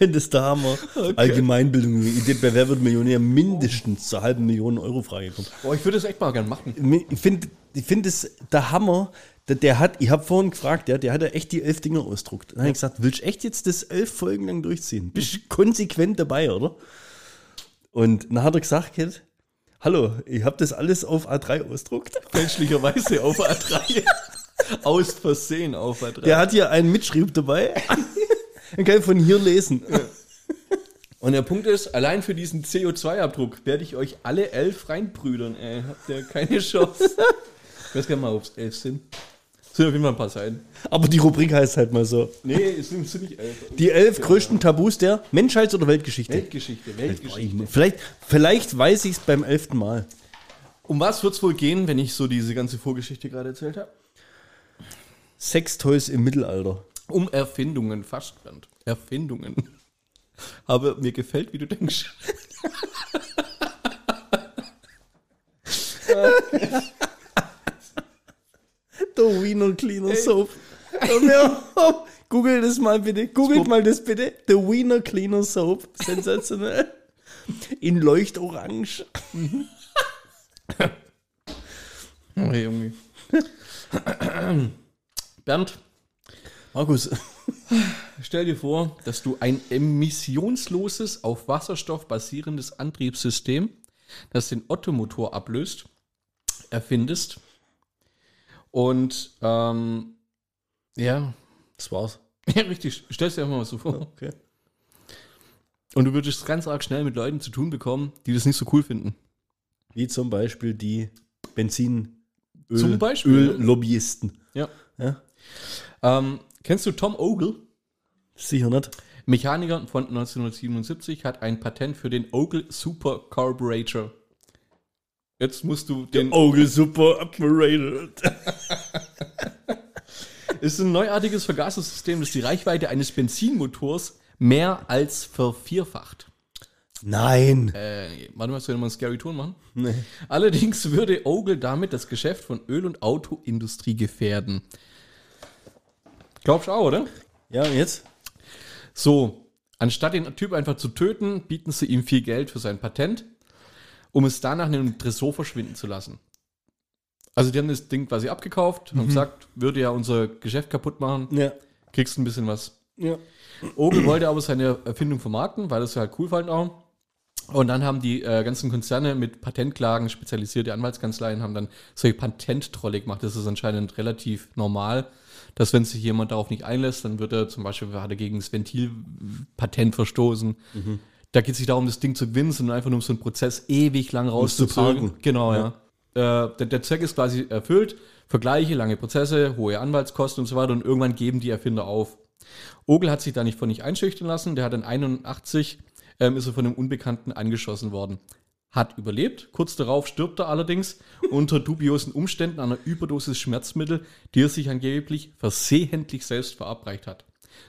Finde es der Hammer. Allgemeinbildung. Idee bei Wer wird Millionär mindestens zur halben Million Euro Frage kommt. Boah, ich würde das echt mal gern machen. Ich finde ich find es der Hammer. Der, der hat, ich habe vorhin gefragt, der, der hat ja echt die elf Dinger ausdruckt. Dann habe ich gesagt, willst du echt jetzt das elf Folgen lang durchziehen? Bist du konsequent dabei, oder? Und dann hat er gesagt, Kid, hallo, ich habe das alles auf A3 ausdruckt. Fälschlicherweise auf A3. <laughs> Aus Versehen auf A3. Der hat hier einen Mitschrieb dabei. <laughs> Dann kann ich von hier lesen. Und der Punkt ist, allein für diesen CO2-Abdruck werde ich euch alle elf reinbrüdern, ey. Habt ihr keine Chance. Ich weiß gar nicht mal, ob es elf sind. Sind auf jeden Fall ein paar Seiten. Aber die Rubrik heißt halt mal so. Nee, es sind, es nicht elf. Die elf größten Tabus der Menschheits- oder Weltgeschichte. Weltgeschichte, Weltgeschichte. Vielleicht, vielleicht weiß ich es beim elften Mal. Um was wird es wohl gehen, wenn ich so diese ganze Vorgeschichte gerade erzählt habe? Sextoys im Mittelalter. Um Erfindungen, fast Bernd. Erfindungen. Aber mir gefällt, wie du denkst. <laughs> Der Wiener Cleaner Soap. Hör mir auf. Google das mal bitte. Googelt mal das bitte. The Wiener Cleaner Soap. Sensationell. In Leuchtorange. <laughs> Oh, Junge. Bernd, Markus. <laughs> stell dir vor, dass du ein emissionsloses, auf Wasserstoff basierendes Antriebssystem, das den Ottomotor ablöst, erfindest. Und, ähm, ja, Das war's. <laughs> ja, richtig, stell's dir einfach mal so vor. Okay. Und du würdest ganz arg schnell mit Leuten zu tun bekommen, die das nicht so cool finden. Wie zum Beispiel die Benzin Öl, Zum Beispiel, Öllobbyisten. Ja. Ja? Ähm, kennst du Tom Ogle? Sicher nicht. Mechaniker von 1977 hat ein Patent für den Ogle Super Carburetor. Jetzt musst du den. Ogle Super Operated. Es <laughs> ist ein neuartiges Vergasersystem, das die Reichweite eines Benzinmotors mehr als vervierfacht. Nein. Äh, warte mal, soll ich mal einen Scary Ton machen? Nee. Allerdings würde Ogle damit das Geschäft von Öl- und Autoindustrie gefährden. Glaubst du auch, oder? Ja, und jetzt? So, anstatt den Typ einfach zu töten, bieten sie ihm viel Geld für sein Patent, um es danach in einem Tresor verschwinden zu lassen. Also die haben das Ding quasi abgekauft, haben gesagt, würde ja unser Geschäft kaputt machen, Ja. kriegst ein bisschen was Ja. Ogle <clears throat> wollte aber seine Erfindung vermarkten, weil das halt cool fand auch. Und dann haben die äh, ganzen Konzerne mit Patentklagen, spezialisierte Anwaltskanzleien, haben dann solche Patenttrolle gemacht. Das ist anscheinend relativ normal, dass wenn sich jemand darauf nicht einlässt, dann wird er zum Beispiel, hat er gegen das Ventilpatent verstoßen. Da geht es nicht darum, das Ding zu gewinnen, sondern einfach nur um so einen Prozess ewig lang zu rauszuzögern. Genau, ja. Äh, der, der Zweck ist quasi erfüllt. Vergleiche, lange Prozesse, hohe Anwaltskosten und so weiter und irgendwann geben die Erfinder auf. Ogel hat sich da nicht von nicht einschüchtern lassen. Der hat in 81 ähm, ist er von einem Unbekannten angeschossen worden. Hat überlebt. Kurz darauf stirbt er allerdings unter dubiosen Umständen an einer Überdosis Schmerzmittel, die er sich angeblich versehentlich selbst verabreicht hat.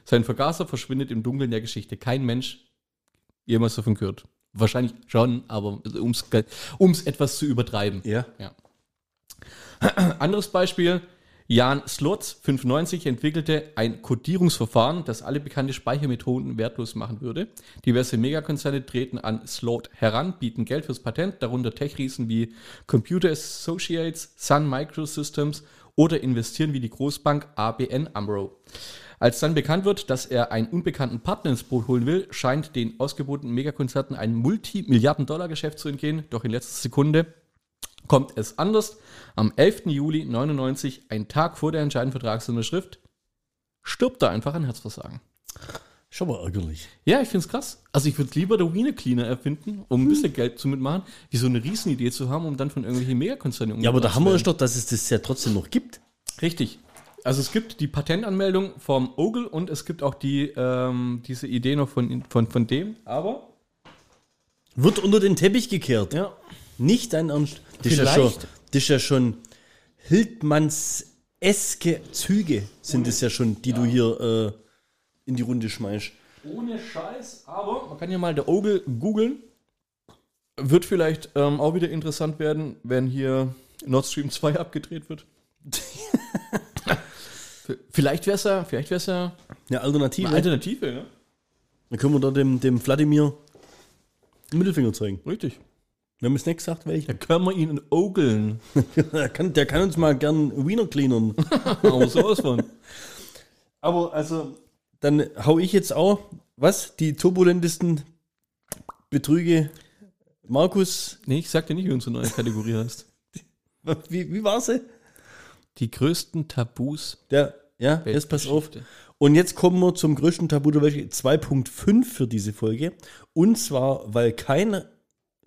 Sein Vergaser verschwindet im Dunkeln der Geschichte. Kein Mensch jemals davon gehört. Wahrscheinlich schon, aber ums ums etwas zu übertreiben. Ja. Ja. Anderes Beispiel. Jan Slotz, 95, entwickelte ein Codierungsverfahren, das alle bekannte Speichermethoden wertlos machen würde. Diverse Megakonzerne treten an Slot heran, bieten Geld fürs Patent, darunter Tech-Riesen wie Computer Associates, Sun Microsystems oder investieren wie die Großbank ABN AMRO. Als dann bekannt wird, dass er einen unbekannten Partner ins Boot holen will, scheint den ausgebotenen Megakonzerten ein Multimilliarden-Dollar-Geschäft zu entgehen, doch in letzter Sekunde kommt es anders. Am 11. Juli 99, ein Tag vor der entscheidenden Vertragsunterschrift, stirbt er einfach an Herzversagen. Schon mal ärgerlich. Ja, ich finde es krass. Also ich würde lieber der Wiener Cleaner erfinden, um ein bisschen Geld zu mitmachen, wie so eine Riesenidee zu haben, um dann von irgendwelchen Megakonzernen Ja, aber umgebracht Hammer zu ist doch, dass es das ja trotzdem noch gibt. Richtig. Also es gibt die Patentanmeldung vom Ogle und es gibt auch die, ähm, diese Idee noch von, von, von dem, aber Wird unter den Teppich gekehrt. ja, Nicht dein Ernst. Das ist, ja schon, das ist ja schon Hildmanns-eske Züge sind es ja schon, die du hier äh, in die Runde schmeißt. Ohne Scheiß, aber man kann ja mal der Ogle googeln. Wird vielleicht ähm, auch wieder interessant werden, wenn hier Nord Stream 2 <laughs> abgedreht wird. <laughs> Vielleicht wäre es ja, vielleicht wäre es ja Eine Alternative. eine Alternative, ne? Dann können wir da dem, dem Wladimir den Mittelfinger zeigen. Richtig. Wir haben es nicht gesagt, welcher. Da können wir ihn ogeln. <laughs> Der kann, der kann uns mal gern Wiener cleanern. <laughs> Aber sowas von. Aber also, dann hau ich jetzt auch, was? Die turbulentesten Betrüge. Markus, Nee, ich sag dir nicht, wie unsere neue Kategorie <laughs> heißt. wie, wie war sie? Die größten Tabus. Der, ja, jetzt pass auf. Und jetzt kommen wir zum größten Tabu der Welt 2.5 für diese Folge. Und zwar, weil kein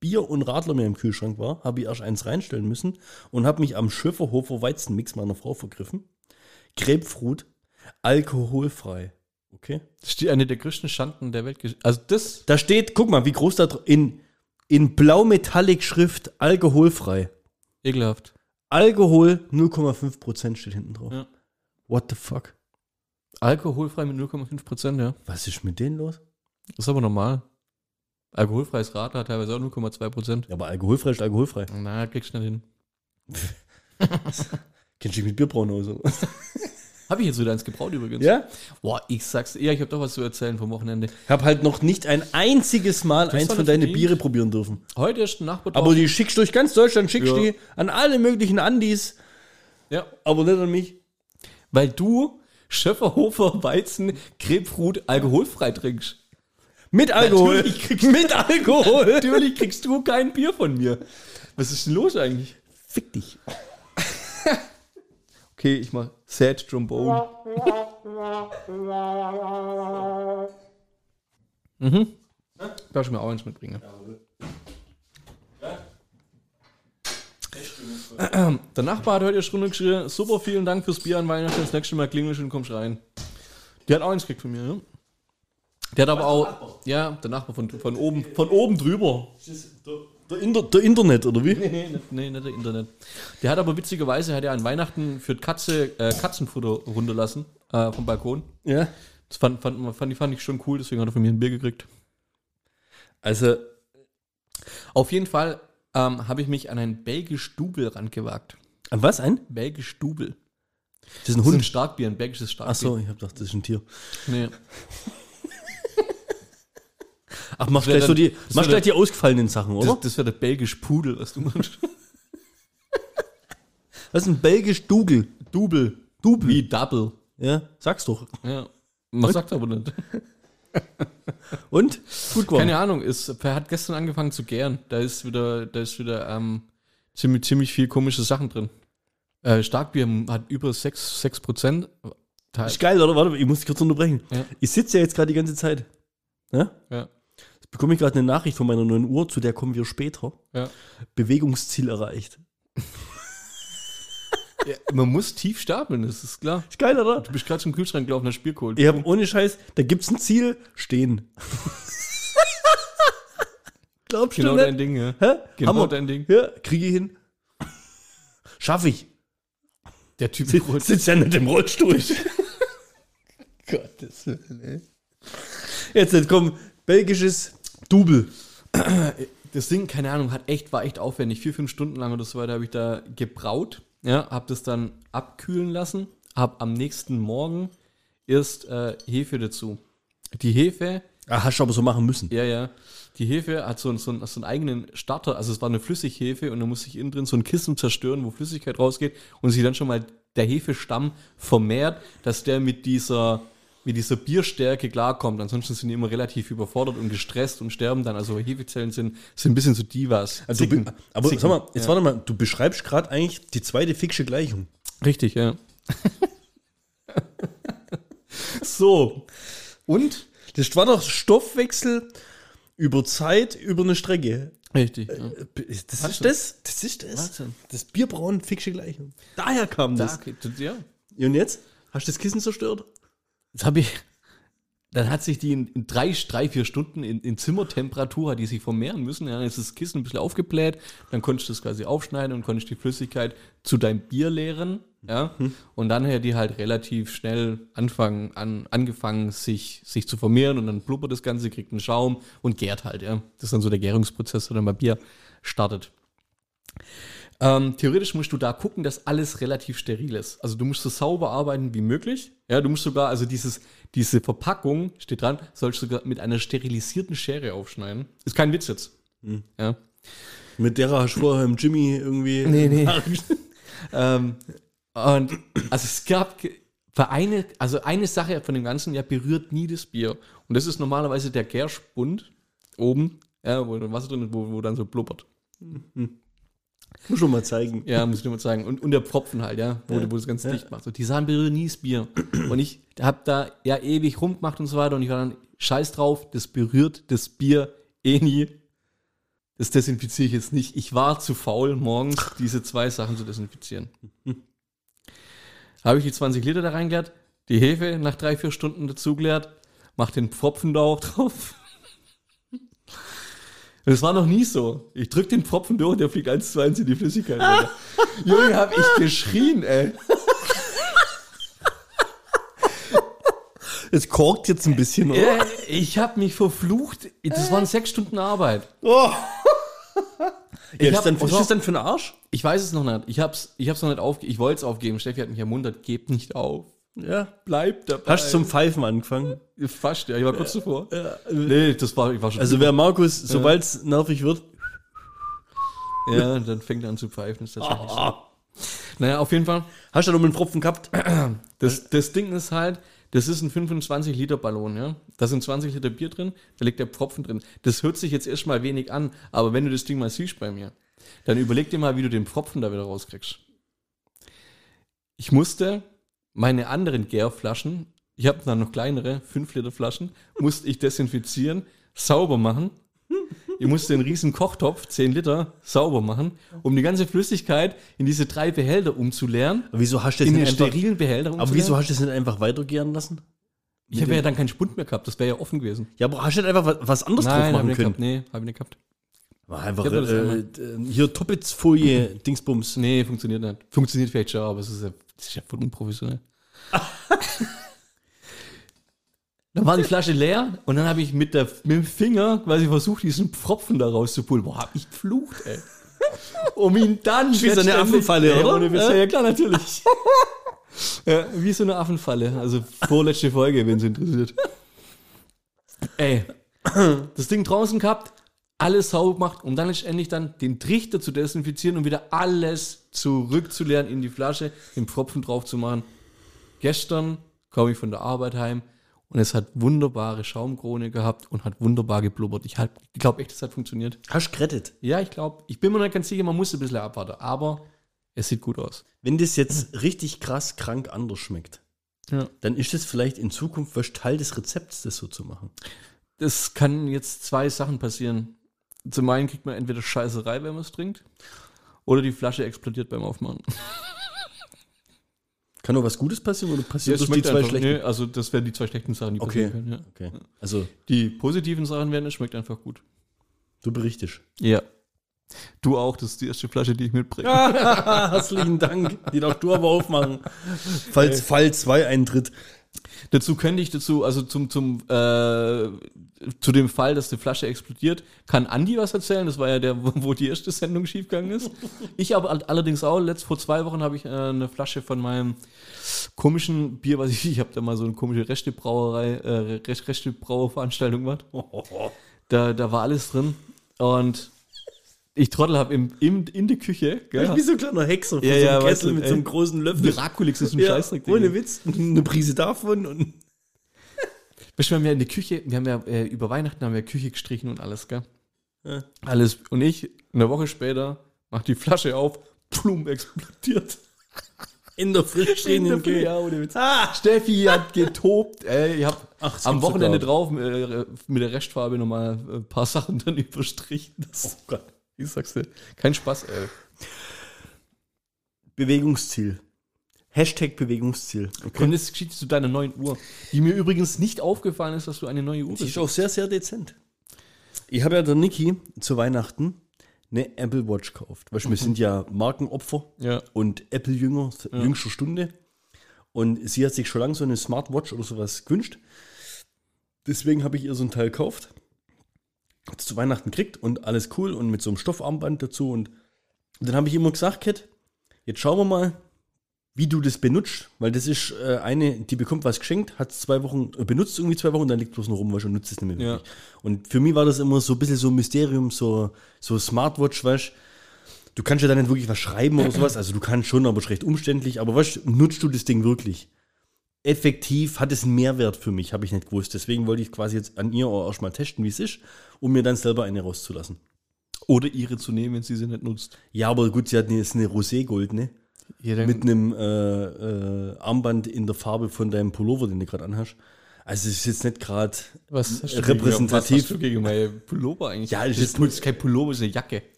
Bier und Radler mehr im Kühlschrank war, habe ich erst eins reinstellen müssen und habe mich am Schöfferhofer Weizenmix meiner Frau vergriffen. Grapefruit, alkoholfrei. Okay? Das ist die, eine der größten Schanden der Weltgeschichte. Also das, Da steht, guck mal, wie groß da in, in blau-metallic-Schrift alkoholfrei. ekelhaft. Alkohol 0,5% steht hinten drauf. Ja. What the fuck? Alkoholfrei mit 0,5 Prozent, ja. Was ist mit denen los? Das ist aber normal. Alkoholfreies Radler hat teilweise auch 0,2 Prozent. Ja, aber alkoholfrei ist alkoholfrei. Na, kriegst du nicht hin. Kennst du dich mit Bierbrauen oder? <laughs> Habe ich jetzt wieder eins gebraut übrigens. Ja? Boah, ich sag's dir, ja, ich habe doch was zu erzählen vom Wochenende. Ich habe halt noch nicht ein einziges Mal eins von deinen. Biere probieren dürfen. Heute ist ein Nachbar Aber die schickst du durch ganz Deutschland, schickst Ja. die an alle möglichen Andis, Ja, aber nicht an mich. weil du Schöfferhofer Weizen Grapefruit alkoholfrei trinkst. Mit Alkohol. Natürlich kriegst Mit Alkohol. Natürlich kriegst du kein Bier von mir. Was ist denn los eigentlich? Fick dich. Okay, ich mach Sad Trombone. mhm. Darf ich mir auch eins mitbringen? Der Nachbar hat heute erst runter geschrien, super, vielen Dank fürs Bier an Weihnachten, das nächste Mal klingelst und kommst rein. Der hat auch eins gekriegt von mir, ja? Der hat aber auch, ja, der Nachbar von, von oben, von oben drüber. Der, Inter der Internet, oder wie? Nee, nicht, nee, nicht der Internet. Der hat aber witzigerweise, hat er an Weihnachten für Katze äh, Katzenfutter runterlassen äh, vom Balkon. Ja. Das fand, fand, fand, ich- fand ich schon cool, deswegen hat er von mir ein Bier gekriegt. Also, Auf jeden Fall ähm, habe ich mich an ein belgisch Dubel rangewagt. an was ein? Belgisch Dubel. Das ist ein Das ist ein Hund. Starkbier, ein belgisches Starkbier. Ach so, ich hab gedacht, das ist ein Tier. Nee. Ach, machst wär gleich so die, machst wär gleich die ausgefallenen Sachen, oder? Das, das wäre der belgisch Pudel, was du meinst. Das <laughs> ist ein belgisch Dugel. Dubel. Dubel. Wie Double. Ja, sag's doch. Ja. Man sagt aber nicht. <laughs> Und? Gut geworden. Keine Ahnung, ist, er hat gestern angefangen zu gären. Da ist wieder, da ist wieder ähm, ziemlich, ziemlich viel komische Sachen drin. Äh, Starkbier hat über 6, 6 Prozent. Ist geil, oder? Warte, ich muss dich kurz unterbrechen. Ja. Ich sitze ja jetzt gerade die ganze Zeit. Ja? Ja, bekomme ich gerade eine Nachricht von meiner neuen Uhr, zu der kommen wir später. ja. Bewegungsziel erreicht. ja. Man muss tief stapeln, das ist klar. Ist geil, oder? Du bist gerade zum Kühlschrank gelaufen, hast Bier geholt. Ich habe ohne Scheiß, da gibt's ein Ziel, stehen. <laughs> Glaubst genau du nicht? dein Ding, ja. Hä? Genau Hammer. dein Ding. Ja, kriege ich hin. Schaff ich. Der Typ Sitzt sitzt ja nicht im Rollstuhl. <laughs> Gottes Willen, ey. Jetzt, jetzt komm, belgisches Double. das Ding, keine Ahnung, hat echt, war echt aufwendig. Vier, fünf Stunden lang oder so weiter habe ich da gebraut. Ja, habe das dann abkühlen lassen. Habe am nächsten Morgen erst äh, Hefe dazu. Die Hefe, Ah, hast du aber so machen müssen. ja, ja. Die Hefe hat so, einen- so, einen- so einen eigenen Starter, also es war eine Flüssighefe und da musste ich innen drin so ein Kissen zerstören, wo Flüssigkeit rausgeht und sich dann schon mal der Hefestamm vermehrt, dass der mit dieser, mit dieser Bierstärke klarkommt. Ansonsten sind die immer relativ überfordert und gestresst und sterben dann. Also Hefezellen sind, sind ein bisschen so Divas. Also, du, Zicken. be- aber Zicken. sag mal, jetzt ja. warte mal, du beschreibst gerade eigentlich die zweite Ficksche Gleichung. Richtig, ja. <laughs> so. Und? Das war doch Stoffwechsel über Zeit, über eine Strecke. Richtig. Ja. Das ist das. Das ist das. Was denn? Das Bierbrauen, Ficksche Gleichung. Daher kam Da, das. okay, das- ja. Und jetzt? Hast du das Kissen zerstört? Jetzt habe ich. Dann hat sich die in, in drei, drei, vier Stunden in, in Zimmertemperatur, die sich vermehren müssen. Dann ist das Kissen ein bisschen aufgebläht. Dann konntest du das quasi aufschneiden und konntest die Flüssigkeit zu deinem Bier leeren. Ja. Und dann hat die halt relativ schnell anfangen, an, angefangen, sich, sich zu vermehren und dann blubbert das Ganze, kriegt einen Schaum und gärt halt, ja. Das ist dann so der Gärungsprozess, der dann bei Bier startet. Ähm, theoretisch musst du da gucken, dass alles relativ steril ist. Also du musst so sauber arbeiten wie möglich. Ja, du musst sogar, also dieses, diese Verpackung, steht dran, sollst du sogar mit einer sterilisierten Schere aufschneiden. Ist kein Witz jetzt. Ja. Mit der hast du vorher im Jimmy irgendwie. Nee, nee. <laughs> <laughs> ähm, und also es gab ge- für eine, also eine Sache von dem Ganzen, ja, berührt nie das Bier. Und das ist normalerweise der Gärspund oben, ja, wo dann Wasser drin ist, wo, wo dann so blubbert. Muss schon mal zeigen. Ja, muss ich dir mal sagen. Und, und der Pfropfen halt, ja, wo, du wo das ganz dicht macht. So, die Sachen berühren nie das Bier. Und ich habe da ja ewig rumgemacht und so weiter und ich war dann, scheiß drauf, das berührt das Bier eh nie. Das desinfiziere ich jetzt nicht. Ich war zu faul, morgens diese zwei Sachen zu desinfizieren. Habe ich die 20 Liter da reingeleert, die Hefe nach drei, vier Stunden dazugeleert, mach den Pfropfen da auch drauf. Das war noch nie so. Ich drück den Pfropfen durch und der fliegt eins zu eins in die Flüssigkeit. <laughs> Junge, hab ich geschrien, ey. Es korkt jetzt ein bisschen, oder? Äh, Ich hab mich verflucht. Das waren sechs Stunden Arbeit. Oh. Ich hab- dann, was ist das denn für ein Arsch? Ich weiß es noch nicht. Ich hab's, ich hab's noch nicht aufgegeben. Ich wollte es aufgeben. Steffi hat mich ermuntert, gebt nicht auf. Ja. Bleib dabei. Hast du zum Pfeifen angefangen? Fast, ja. Ich war kurz davor. Nee, das war, ich war schon. Also wer Markus, sobald es nervig wird, ja, dann fängt er an zu pfeifen. Ist tatsächlich so. ah, Naja, auf jeden Fall. hast du da noch einen Tropfen gehabt? <clears throat> Das, das Ding ist halt, das ist ein 25 Liter Ballon, ja. Da sind 20 Liter Bier drin, da liegt der Pfropfen drin. Das hört sich jetzt erstmal wenig an, aber wenn du das Ding mal siehst bei mir, dann überleg dir mal, wie du den Pfropfen da wieder rauskriegst. Ich musste meine anderen Gärflaschen, ich habe dann noch kleinere, 5 Liter Flaschen, musste ich desinfizieren, sauber machen. Ich musste den riesen Kochtopf, 10 Liter, sauber machen, um die ganze Flüssigkeit in diese drei Behälter umzuleeren. Aber wieso hast du das In den nicht einfach, sterilen Behälter aber wieso hast du das nicht einfach weitergären lassen? Ich habe ja dann keinen Spund mehr gehabt, das wäre ja offen gewesen. Ja, aber hast du nicht einfach was, anderes drauf Nein, hab ich machen nicht können? gehabt. Nee, habe ich nicht gehabt. War einfach hab äh, äh, hier Toppitz-Folie, Dingsbums. Nee, funktioniert nicht. Funktioniert vielleicht schon, aber es ist ja, das ist ja voll unprofessionell. <laughs> dann war die Flasche leer und dann habe ich mit, der, mit dem Finger quasi versucht, diesen Pfropfen da rauszupulen. Boah, hab ich geflucht, ey. <laughs> Um ihn dann Wie so eine Affenfalle, Ja, oder? Ja. Ja, klar, natürlich. <laughs> ja, wie so eine Affenfalle. Also vorletzte Folge, wenn es interessiert. Ey, das Ding draußen gehabt, alles sauber gemacht, um dann letztendlich dann den Trichter zu desinfizieren und wieder alles zurückzuleeren in die Flasche, den Pfropfen drauf zu machen. Gestern komme ich von der Arbeit heim Und es hat wunderbare Schaumkrone gehabt und hat wunderbar geblubbert. Ich, halt, ich glaube echt, es hat funktioniert. Hast gerettet. Ja, ich glaube, ich bin mir nicht ganz sicher, man muss ein bisschen abwarten, aber es sieht gut aus. Wenn das jetzt richtig krass krank anders schmeckt, Ja. dann ist das vielleicht in Zukunft was Teil des Rezepts, das so zu machen. Es kann jetzt zwei Sachen passieren. Zum einen kriegt man entweder Scheißerei, wenn man es trinkt, oder die Flasche explodiert beim Aufmachen. <laughs> Kann nur was Gutes passieren oder passiert Das das die zwei einfach- schlechten? nee, also das wären die zwei schlechten Sachen, die Okay. passieren können. Ja. Okay. Also, Die positiven Sachen wären, es schmeckt einfach gut. du berichtest. Ja. Du auch, das ist die erste Flasche, die ich mitbringe. <laughs> Herzlichen Dank. Die darfst du aber aufmachen. Falls Fall 2 eintritt. Dazu könnte ich dazu, also zum, zum, äh, zu dem Fall, dass die Flasche explodiert, kann Andi was erzählen. Das war ja der, <laughs> wo, die erste Sendung schiefgegangen ist. Ich all- allerdings auch, letzt vor zwei Wochen habe ich äh, eine Flasche von meinem komischen Bier, was ich, <laughs> ich habe da mal so eine komische Restebrauerei, äh, Rest- Restebrauerveranstaltung gemacht. <laughs> Da, da war alles drin. Und ich Trottel habe im, im, in der Küche, gell, Wie so ein kleiner Hexer Ja, so ja, einem weißt Kessel du, mit ey. so einem großen Löffel. Miraculix ist ein Ja, Scheißdreck. ohne Witz. Eine Prise davon und <laughs> Weißt du, wir haben ja in der Küche, wir haben ja äh, über Weihnachten haben wir Küche gestrichen und alles, gell? Ja. Alles. Und ich, eine Woche später, mach die Flasche auf, plum, explodiert. in der frisch stehenden Küche. Ja, ohne Witz. Ah! Steffi hat getobt. Ey, ich hab Ach, am Wochenende drauf äh, mit der Restfarbe nochmal ein paar Sachen dann <laughs> überstrichen. Das, Oh Gott. Ich sag's dir, kein Spaß, ey. Bewegungsziel. Hashtag Bewegungsziel. Und jetzt Geschichte zu deiner neuen Uhr, die mir übrigens nicht aufgefallen ist, dass du eine neue Uhr Die bist. ist auch sehr, sehr dezent. Ich habe ja der Niki zu Weihnachten eine Apple Watch gekauft. Weißt, du, wir sind ja Markenopfer Ja. und Apple-Jünger jüngster Stunde. Und sie hat sich schon lange so eine Smartwatch oder sowas gewünscht. Deswegen habe ich ihr so ein Teil gekauft. Zu Weihnachten gekriegt und alles cool und mit so einem Stoffarmband dazu. Und dann habe ich immer gesagt, Kat, jetzt schauen wir mal, wie du das benutzt, weil das ist äh, eine, die bekommt was geschenkt, hat zwei Wochen, äh, benutzt irgendwie zwei Wochen dann liegt bloß noch rum, du, und nutzt es nicht mehr Ja. wirklich. Und für mich war das immer so ein bisschen so ein Mysterium, so, so Smartwatch, weißt du, kannst ja da nicht wirklich was schreiben oder sowas, also du kannst schon, aber ist recht umständlich, aber weißt nutzt du das Ding wirklich? Effektiv hat es einen Mehrwert für mich, habe ich nicht gewusst. Deswegen wollte ich quasi jetzt an ihr auch erstmal testen, wie es ist, um mir dann selber eine rauszulassen. Oder ihre zu nehmen, wenn sie sie nicht nutzt. Ja, aber gut, sie hat eine, ist eine Rosé-Gold, ne? Ja, mit einem äh, äh, Armband in der Farbe von deinem Pullover, den du gerade anhast. Also es ist jetzt nicht gerade repräsentativ. Gegen, was hast du gegen meine Pullover eigentlich? Ja, das ist- ist kein Pullover, das ist eine Jacke.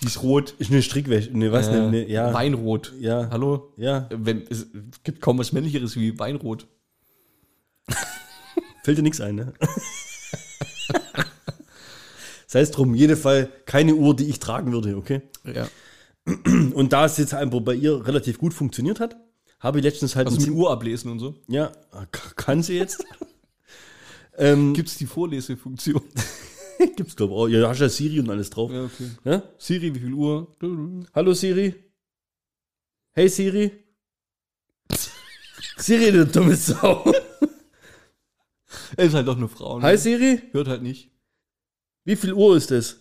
Die ist rot. ist eine Strickwäsche, ne was, ne, ne, ja, Weinrot. Ja. Hallo? ja, Wenn, es gibt kaum was männlicheres wie Weinrot. <laughs> fällt dir nichts ein, ne? <laughs> Sei es drum, jede Fall keine Uhr, die ich tragen würde, okay? Ja. <clears throat> Und da es jetzt einfach bei ihr relativ gut funktioniert hat, habe ich letztens halt Also mit Uhr ablesen und so. ja, k- kann sie jetzt. <laughs> ähm, Gibt es die Vorlesefunktion? <laughs> gibt's glaube ich auch. Ja, da hast ja Siri und alles drauf. ja, okay. Ja? Siri, wie viel Uhr? Hallo Siri. Hey Siri. Siri, du dumme Sau. Er ist halt doch eine Frau. Ne? Hi Siri. Hört halt nicht. Wie viel Uhr ist es?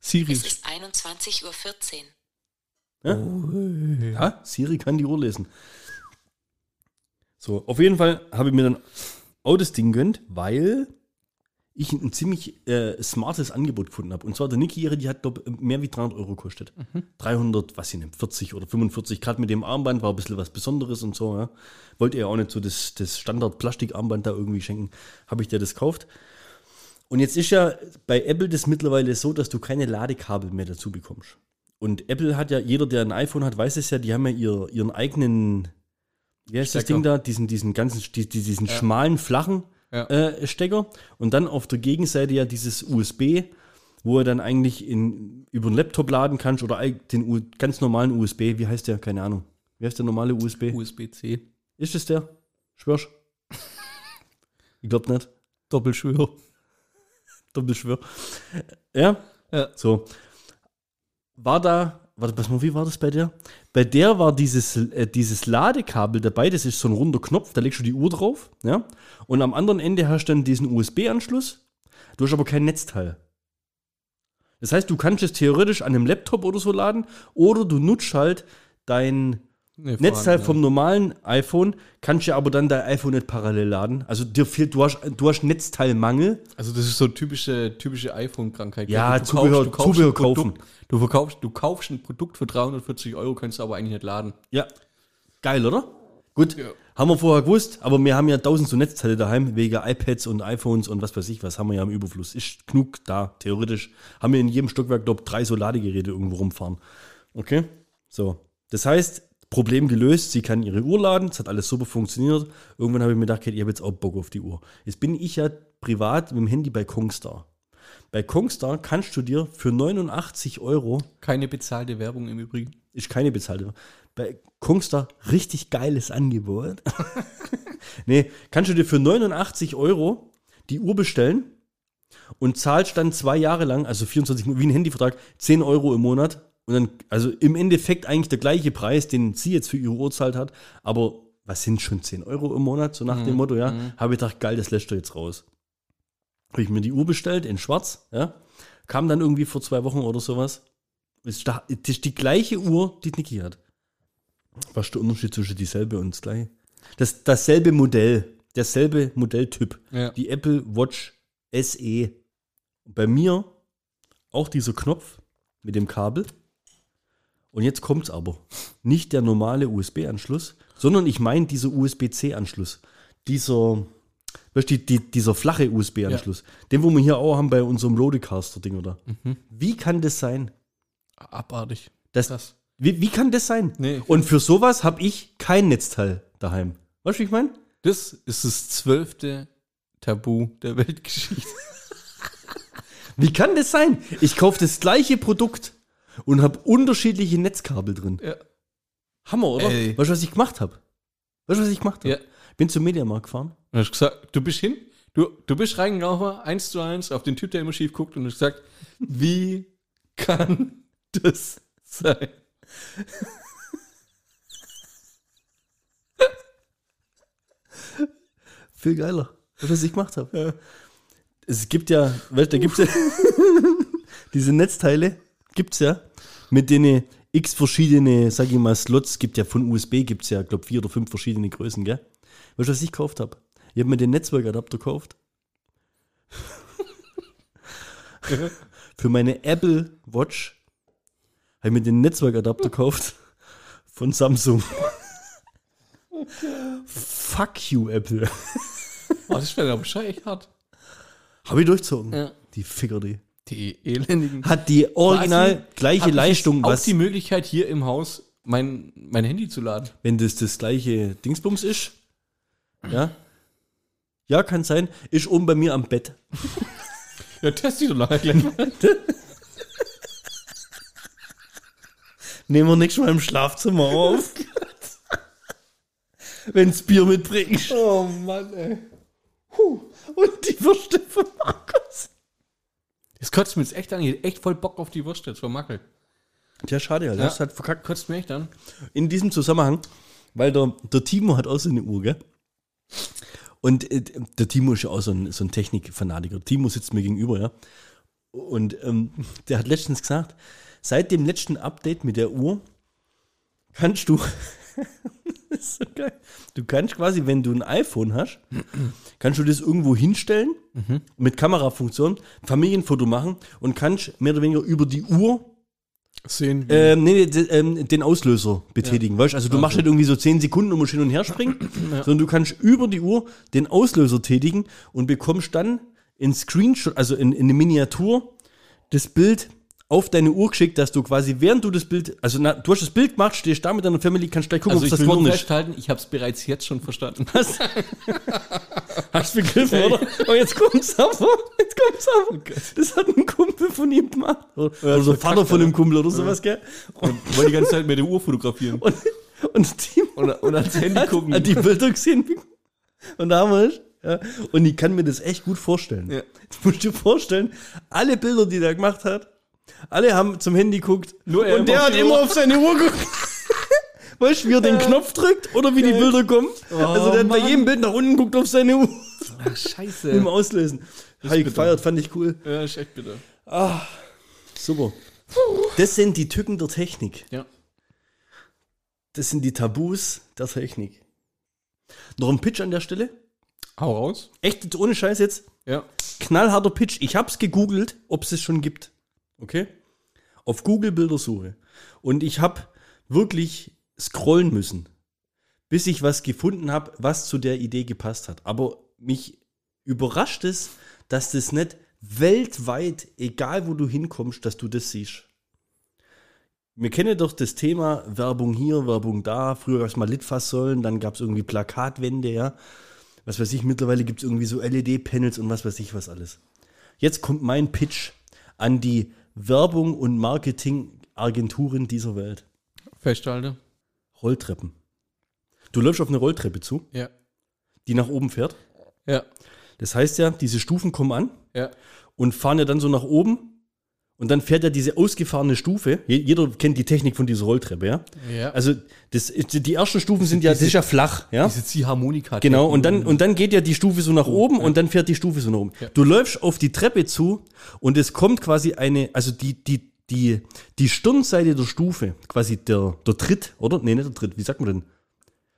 Siri. Es ist 21.14 Uhr. Ja? ja, Siri kann die Uhr lesen. So, auf jeden Fall habe ich mir dann auch das Ding gönnt, weil ich ein ziemlich äh, smartes Angebot gefunden habe. Und zwar der Niki, ihre, die hat glaub, mehr wie 300 Euro gekostet. 300, was sie nimmt, 40 oder 45. Gerade mit dem Armband war ein bisschen was Besonderes und so. Ja. Wollte ihr auch nicht so das, das Standard-Plastikarmband da irgendwie schenken. Habe ich dir das gekauft. Und jetzt ist ja bei Apple das mittlerweile so, dass du keine Ladekabel mehr dazu bekommst. Und Apple hat ja, jeder, der ein iPhone hat, weiß es ja, die haben ja ihr, ihren eigenen, wie heißt das Stecker. Ding da, diesen, diesen ganzen, die, die- diesen schmalen, flachen Ja. Äh, Stecker. Und dann auf der Gegenseite ja dieses USB, wo er dann eigentlich in, über den Laptop laden kannst oder den U ganz normalen USB, wie heißt der? Keine Ahnung. Wie heißt der normale USB? USB-C. Ist es der? Schwörst? <laughs> ich glaub nicht. Doppelschwör. Doppelschwör. Ja? Ja. So. War da, warte, was, mal, wie war das bei der? Bei der war dieses, äh, dieses Ladekabel dabei, das ist so ein runder Knopf, da legst du die Uhr drauf, ja? Und am anderen Ende hast du dann diesen USB-Anschluss. Du hast aber kein Netzteil. Das heißt, du kannst es theoretisch an einem Laptop oder so laden oder du nutzt halt dein, Nee, Netzteil vom normalen iPhone kannst du aber dann dein iPhone nicht parallel laden. Also dir fehlt, du hast, du hast Netzteilmangel. Also das ist so typische, typische iPhone-Krankheit. Ja, Du Zubehör- Zubehör kaufen. Du, verkaufst, du kaufst ein Produkt für 340 Euro, kannst du aber eigentlich nicht laden. Ja. Geil, oder? Gut, Ja. haben wir vorher gewusst, aber wir haben ja tausend so Netzteile daheim, wegen iPads und iPhones und was weiß ich was, haben wir ja im Überfluss. Ist genug da, theoretisch. Haben wir in jedem Stockwerk, glaube drei so Ladegeräte irgendwo rumfahren. Okay? So. Das heißt, Problem gelöst, sie kann ihre Uhr laden, es hat alles super funktioniert. Irgendwann habe ich mir gedacht, ich habe jetzt auch Bock auf die Uhr. Jetzt bin ich ja privat mit dem Handy bei Kongstar. Bei Kongstar kannst du dir für 89 Euro Keine bezahlte Werbung im Übrigen. ist keine bezahlte. Bei Kongstar richtig geiles Angebot. <laughs> nee, kannst du dir für 89 Euro die Uhr bestellen und zahlst dann zwei Jahre lang, also 24 Monate, wie ein Handyvertrag, 10 Euro im Monat. Und dann, also im Endeffekt eigentlich der gleiche Preis, den sie jetzt für ihre Uhr zahlt hat, aber was sind schon 10 Euro im Monat, so nach dem Motto, ja, habe ich gedacht, geil, das lässt du jetzt raus. Habe ich mir die Uhr bestellt in schwarz, ja, kam dann irgendwie vor zwei Wochen oder sowas. Ist da- ist die gleiche Uhr, die Niki hat. Was ist der Unterschied zwischen dieselbe und das gleiche? Das, dasselbe Modell, derselbe Modelltyp. Ja. Die Apple Watch SE. Bei mir auch dieser Knopf mit dem Kabel. Und jetzt kommt's aber. Nicht der normale USB-Anschluss, sondern ich meine dieser USB-C-Anschluss. Dieser, weißt du, die, die, dieser flache USB-Anschluss. Den, wo wir hier auch haben bei unserem Lodecaster-Ding, oder? Wie kann das sein? Abartig. Das, Krass. wie, wie kann das sein? Nee. Und für sowas habe ich kein Netzteil daheim. Weißt du, wie ich meine? Das ist das zwölfte Tabu der Weltgeschichte. <laughs> Wie kann das sein? Ich kaufe das gleiche Produkt und habe unterschiedliche Netzkabel drin. Ja. Hammer, oder? Ey. Weißt du, was ich gemacht habe? Weißt du, was ich gemacht habe? Ja. Bin zum Mediamarkt gefahren. Und hast gesagt, du bist hin, du, du bist reingelaufen, eins zu eins, auf den Typ, der immer schief guckt, und hast gesagt, <laughs> wie kann das sein? Viel geiler. Weißt du, was ich gemacht habe? Es gibt ja, weißt du, da gibt es ja <laughs> diese Netzteile, gibt es ja, mit denen x verschiedene, sag ich mal, Slots gibt ja von USB, gibt es ja, glaube vier oder fünf verschiedene Größen, gell? Weißt du, was ich gekauft habe? Ich habe mir den Netzwerkadapter gekauft. <laughs> Für meine Apple Watch habe ich mir den Netzwerkadapter gekauft von Samsung. Fuck you, Apple. Oh, das wäre aber echt hart. Habe ich durchzogen. Ja. Die Ficker, die. Die elendigen. Hat die original Quasi gleiche Leistung, auch was, die Möglichkeit, hier im Haus mein, mein Handy zu laden. wenn das das gleiche Dingsbums ist. Ja. Ja, kann sein. Ist oben bei mir am Bett. <laughs> Ja, test die doch nachher gleich mal. <laughs> Nehmen wir nächstes Mal im Schlafzimmer auf. <laughs> Wenn's Bier mitbringst. Oh Mann, ey. Und die Würste von Markus. Das kotzt mir jetzt echt an. Ich hätte echt voll Bock auf die Wurst jetzt vom Mackel. Ja, schade, halt. Ja. Das hat verkackt. Kotzt mir echt an. in diesem Zusammenhang, weil der, der Timo hat auch so eine Uhr, gell? Und äh, der Timo ist ja auch so ein, so ein Technikfanatiker. Timo sitzt mir gegenüber, ja. Und ähm, der hat letztens gesagt, seit dem letzten Update mit der Uhr kannst du, <laughs> das <laughs> ist so geil, du kannst quasi, wenn du ein iPhone hast, kannst du das irgendwo hinstellen, mit Kamerafunktion, Familienfoto machen und kannst mehr oder weniger über die Uhr Sehen ähm, nee, nee, d- ähm, den Auslöser betätigen, weißt? Also du machst nicht irgendwie so 10 Sekunden und musst hin und her springen, <clears throat> sondern du kannst über die Uhr den Auslöser tätigen und bekommst dann in Screenshot, also in, in eine Miniatur, das Bild auf deine Uhr geschickt, dass du quasi, während du das Bild, also na, du hast das Bild gemacht, stehst da mit deiner Family, kannst gleich gucken, Also ob das geworden ist. festhalten, ich habe es bereits jetzt schon verstanden. <laughs> Hast du begriffen, oder? Und jetzt kommt's aber, jetzt kommt's aber. Das hat ein Kumpel von ihm gemacht. Oder, oder der Vater von dem Kumpel oder sowas, gell? Und wollte die ganze Zeit mit der Uhr fotografieren. Und, und Timo Und, und ans Handy hat, gucken. hat die Bilder gesehen. Und da haben wir es. Ja. Und ich kann mir das echt gut vorstellen. Ja. Jetzt musst du dir vorstellen, alle Bilder, die der gemacht hat, alle haben zum Handy geguckt. Nur er und der hat immer Uhr. auf seine Uhr geguckt. <laughs> Weißt du, wie er den Knopf drückt oder wie die Bilder kommen? also der hat bei jedem Bild nach unten geguckt auf seine Uhr Ach, scheiße. im Auslösen. Habe ich gefeiert, fand ich cool. Ja, ist echt bitter. Super. Das sind die Tücken der Technik. Ja. Das sind die Tabus der Technik. Noch ein Pitch an der Stelle. Hau raus. Echt, ohne Scheiß jetzt. Ja. Knallharter Pitch. Ich hab's gegoogelt, ob es es schon gibt. Okay? Auf Google Bildersuche. Und ich hab wirklich scrollen müssen, bis ich was gefunden habe, was zu der Idee gepasst hat. Aber mich überrascht es, dass das nicht weltweit, egal wo du hinkommst, dass du das siehst. Wir kennen doch das Thema Werbung hier, Werbung da. Früher gab es mal Litfaßsäulen, dann gab es irgendwie Plakatwände, ja. Was weiß ich, mittlerweile gibt es irgendwie so LED-Panels und was weiß ich was alles. Jetzt kommt mein Pitch an die Werbung und Marketingagenturen dieser Welt. Festhalte. Rolltreppen. Du läufst auf eine Rolltreppe zu, Ja. die nach oben fährt. Ja. Das heißt ja, diese Stufen kommen an Ja. und fahren ja dann so nach oben. Und dann fährt ja diese ausgefahrene Stufe. Je- Jeder kennt die Technik von dieser Rolltreppe, ja? Ja. Also das, die ersten Stufen sind ja, ja flach, ja? Diese Ziehharmonika. Genau, und dann, und dann geht ja die Stufe so nach oben und dann fährt die Stufe so nach oben. Ja. Du läufst auf die Treppe zu und es kommt quasi eine, also die, die, die, die Stirnseite der Stufe, quasi der, der Tritt, oder? Nee, nicht der Tritt, wie sagt man denn?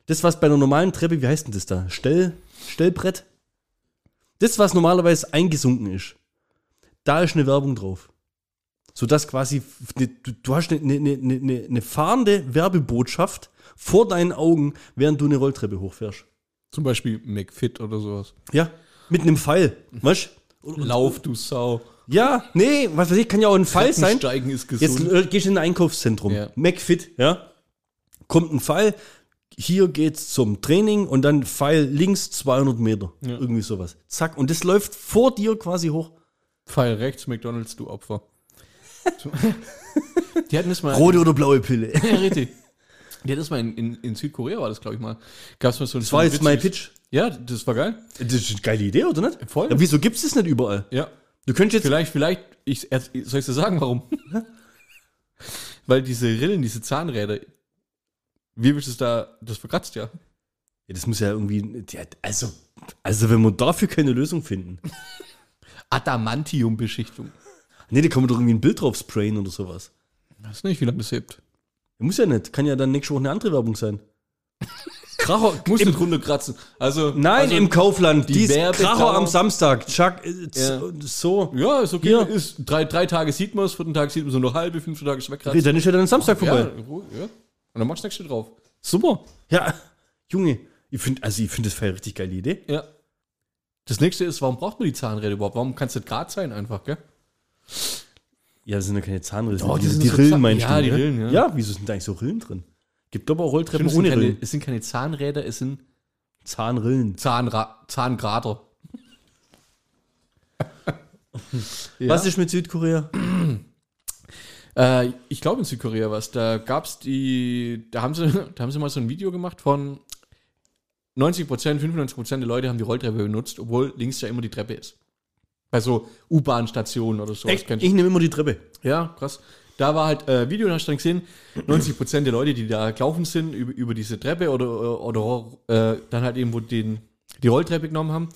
Das, was bei einer normalen Treppe, wie heißt denn das da? Stell, Stellbrett? Das, was normalerweise eingesunken ist. Da ist eine Werbung drauf. Sodass quasi, ne, du, du hast eine, eine, eine, eine fahrende Werbebotschaft vor deinen Augen, während du eine Rolltreppe hochfährst. Zum Beispiel McFit oder sowas. Ja, mit einem Pfeil. Weißt? Lauf, du Sau. Ja, nee, was weiß ich, kann ja auch ein Pfeil sein. Steigen ist Jetzt gesund. äh, gehst du in ein Einkaufszentrum. Ja. McFit, ja. Kommt ein Pfeil, hier geht's zum Training und dann Pfeil links 200 Meter. Ja. Irgendwie sowas. Zack, und das läuft vor dir quasi hoch. Pfeil rechts, McDonalds, du Opfer. Die hatten das mal. Rote oder blaue Pille. <laughs> Ja, richtig. Die hatten das mal in, in, in Südkorea, war das, glaube ich mal. Gab es mal so ein Das war jetzt mein Pitch. Ja, das war geil. Das ist eine geile Idee, oder nicht? Voll. Ja, wieso gibt's das nicht überall? Ja. Du könntest jetzt. Vielleicht, vielleicht, ich, soll ich dir sagen, warum? <laughs> Weil diese Rillen, diese Zahnräder, wie willst du es da, das verkratzt ja. Ja, das muss ja irgendwie. Ja, also, also, wenn wir dafür keine Lösung finden. <laughs> Adamantium-Beschichtung. Nee, da kann man doch irgendwie ein Bild drauf sprayen oder sowas. Weiß nicht, wie lange das hebt. Muss ja nicht. Kann ja dann nächste Woche eine andere Werbung sein. <laughs> Kracher. Muss im, nicht runterkratzen. Also, nein, also, im Kaufland. die Kracher am Samstag. Chuck, äh, Ja. so. Ja, ist okay. Hier. Ist, drei, drei Tage sieht man es, vierten Tag sieht man so noch halbe, fünften Tag ist wegkratzen. dann ist ja dann Samstag ja, vorbei. Ruhe, ja. Und dann machst du nächste drauf. Super. Ja, <laughs> Junge. Ich finde, also ich finde das eine richtig geile Idee. Ja. Das nächste ist, warum braucht man die Zahnräder überhaupt? Warum kann es nicht gerade sein einfach, gell? Ja, das sind ja keine Zahnrisse. Doch, die, die die so Rillen meinst Ja, du? die ne? Rillen, ja. Ja, wieso sind da eigentlich so Rillen drin? Gibt aber auch Rolltreppen sind ohne keine, Rillen. es sind keine Zahnräder, es sind Zahnrillen. Zahnra Zahngrader. <laughs> Ja. Was ist mit Südkorea? <clears throat> Äh, ich glaube in Südkorea was. Da gab es die, da haben, sie, <laughs> da haben sie mal so ein Video gemacht von 90 Prozent, 95 Prozent der Leute haben die Rolltreppe benutzt, obwohl links ja immer die Treppe ist. Bei so U-Bahn-Stationen oder so. Echt? Ich nehme immer die Treppe. Ja, krass. Da war halt äh, Video, da hast du dann gesehen, 90% der Leute, die da gelaufen sind über, über diese Treppe oder, oder äh, dann halt eben, wo den, die Rolltreppe genommen haben.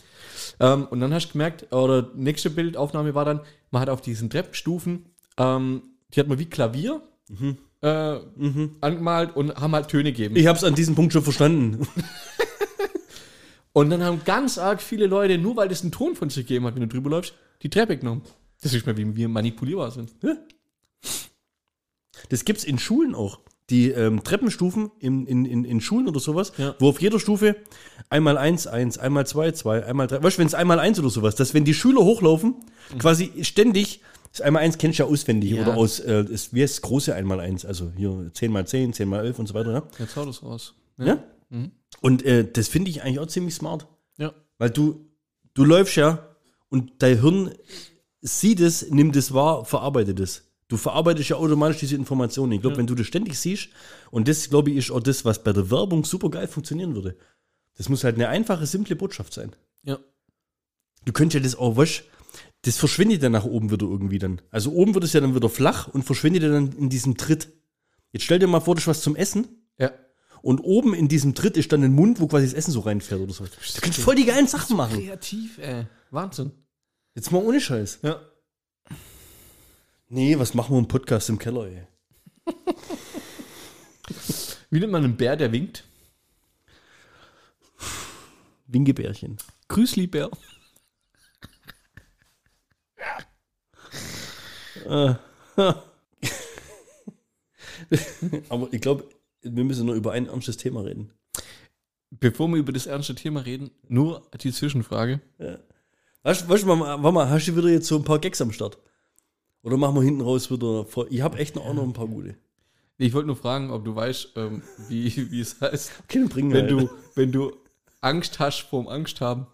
Ähm, und dann hast du gemerkt, oder nächste Bildaufnahme war dann, man hat auf diesen Treppenstufen, ähm, die hat man wie Klavier äh, angemalt und haben halt Töne gegeben. Ich habe es an diesem Punkt schon verstanden. <laughs> Und dann haben ganz arg viele Leute, nur weil das einen Ton von sich gegeben hat, wenn du drüber läufst, die Treppe genommen. Das ist mal, wie wir manipulierbar sind. Das gibt's in Schulen auch. Die ähm, Treppenstufen in, in, in, in Schulen oder sowas, Ja. wo auf jeder Stufe einmal eins, eins, einmal zwei, zwei, einmal drei. Weißt du, wenn es einmal eins oder sowas, dass wenn die Schüler hochlaufen, quasi ständig, das einmal eins kennst du ja auswendig Ja. oder aus, äh, ist, wie heißt das große einmal eins, also hier 10 mal 10, 10 mal 11 und so weiter, ja? Jetzt hau das raus. ja? Und äh, das finde ich eigentlich auch ziemlich smart. Ja. Weil du, du läufst ja und dein Hirn sieht es, nimmt es wahr, verarbeitet es. Du verarbeitest ja automatisch diese Informationen. Ich glaube, wenn du das ständig siehst, und das, glaube ich, ist auch das, was bei der Werbung super geil funktionieren würde. Das muss halt eine einfache, simple Botschaft sein. Ja. Du könntest ja das auch, weißt, das verschwindet dann nach oben wieder irgendwie dann. Also oben wird es ja dann wieder flach und verschwindet dann in diesem Tritt. Jetzt stell dir mal vor, das ist was zum Essen. Ja. Und oben in diesem Tritt ist dann ein Mund, wo quasi das Essen so reinfährt oder so. Du kannst voll die geilen Sachen machen. Kreativ, ey. Wahnsinn. Jetzt mal ohne Scheiß. Ja. Nee, was machen wir im Podcast im Keller, ey? <laughs> Wie nennt man einen Bär, der winkt? Wingebärchen. Grüßli-Bär. <laughs> Aber ich glaube, wir müssen nur über ein ernstes Thema reden. Bevor wir über das ernste Thema reden, nur die Zwischenfrage. Weißt weißt du, Mama, Mama, hast du wieder jetzt so ein paar Gags am Start? Oder machen wir hinten raus wieder. vor- Ich habe echt noch auch noch ein paar gute. Ich wollte nur fragen, ob du weißt, ähm, wie, <laughs> wie es heißt, Okay, dann bringen wenn wir. du, wenn du Angst hast vorm Angst haben.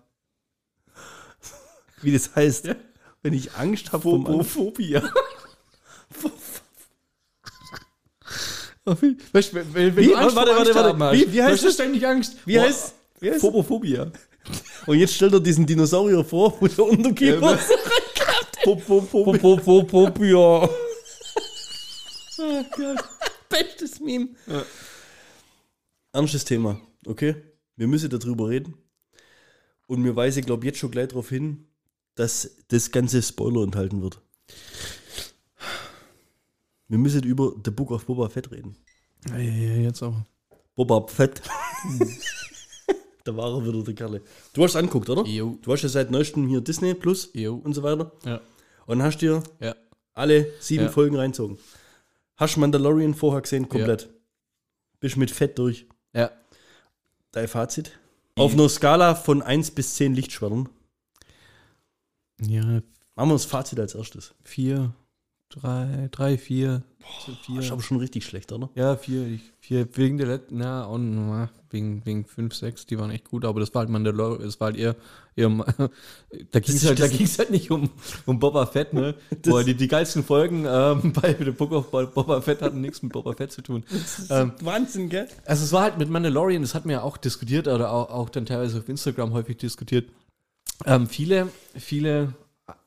wie das heißt. Wenn ich Angst habe vom Angst. Phobophobia. <laughs> <laughs> <laughs> Weißt du, wenn, wenn Wie? du Angst Warte, vor warte, Angst warte. haben hast, Wie- wie heißt das? ständig Angst. Wie heißt- wie heißt- Phobophobia. Und jetzt stellt er diesen Dinosaurier vor, wo der Unterkiefer Popopopia. <laughs> Bestes Meme. Ja. Ernstes Thema, okay? Wir müssen darüber reden. Und mir weise, glaube jetzt schon gleich darauf hin, dass das ganze Spoiler enthalten wird. Wir müssen über The Book of Boba Fett reden. Ja, ja, ja, jetzt aber. Boba Fett. da war er wieder, der Kerle. Du hast es angeguckt, oder? Jo. Du hast ja seit neuestem hier Disney Plus Jo. und so weiter. Ja. Und hast dir Ja. alle sieben Ja. Folgen reinzogen. Hast Mandalorian vorher gesehen, komplett. Bist mit Fett durch. Ja. Dein Fazit? Auf einer Skala von 1 bis 10 Lichtschwertern. Ja, Machen wir das Fazit als erstes. vier, drei, drei, vier, Das ist vier. aber schon richtig schlecht, oder? Ja, vier, ich, vier wegen der letzten, na, und wegen, wegen fünf, sechs, die waren echt gut, aber das war halt Mandalorian, es war halt eher, eher <laughs> da ging es halt, da das- ging's halt nicht um, um Boba Fett, ne? <laughs> Boah, die, die geilsten Folgen ähm, <laughs> bei The Book of Boba Fett hatten nichts mit Boba Fett zu tun. Ähm, Wahnsinn, gell? also es war halt mit Mandalorian, das hatten wir ja auch diskutiert oder auch, auch dann teilweise auf Instagram häufig diskutiert. Ähm, viele, viele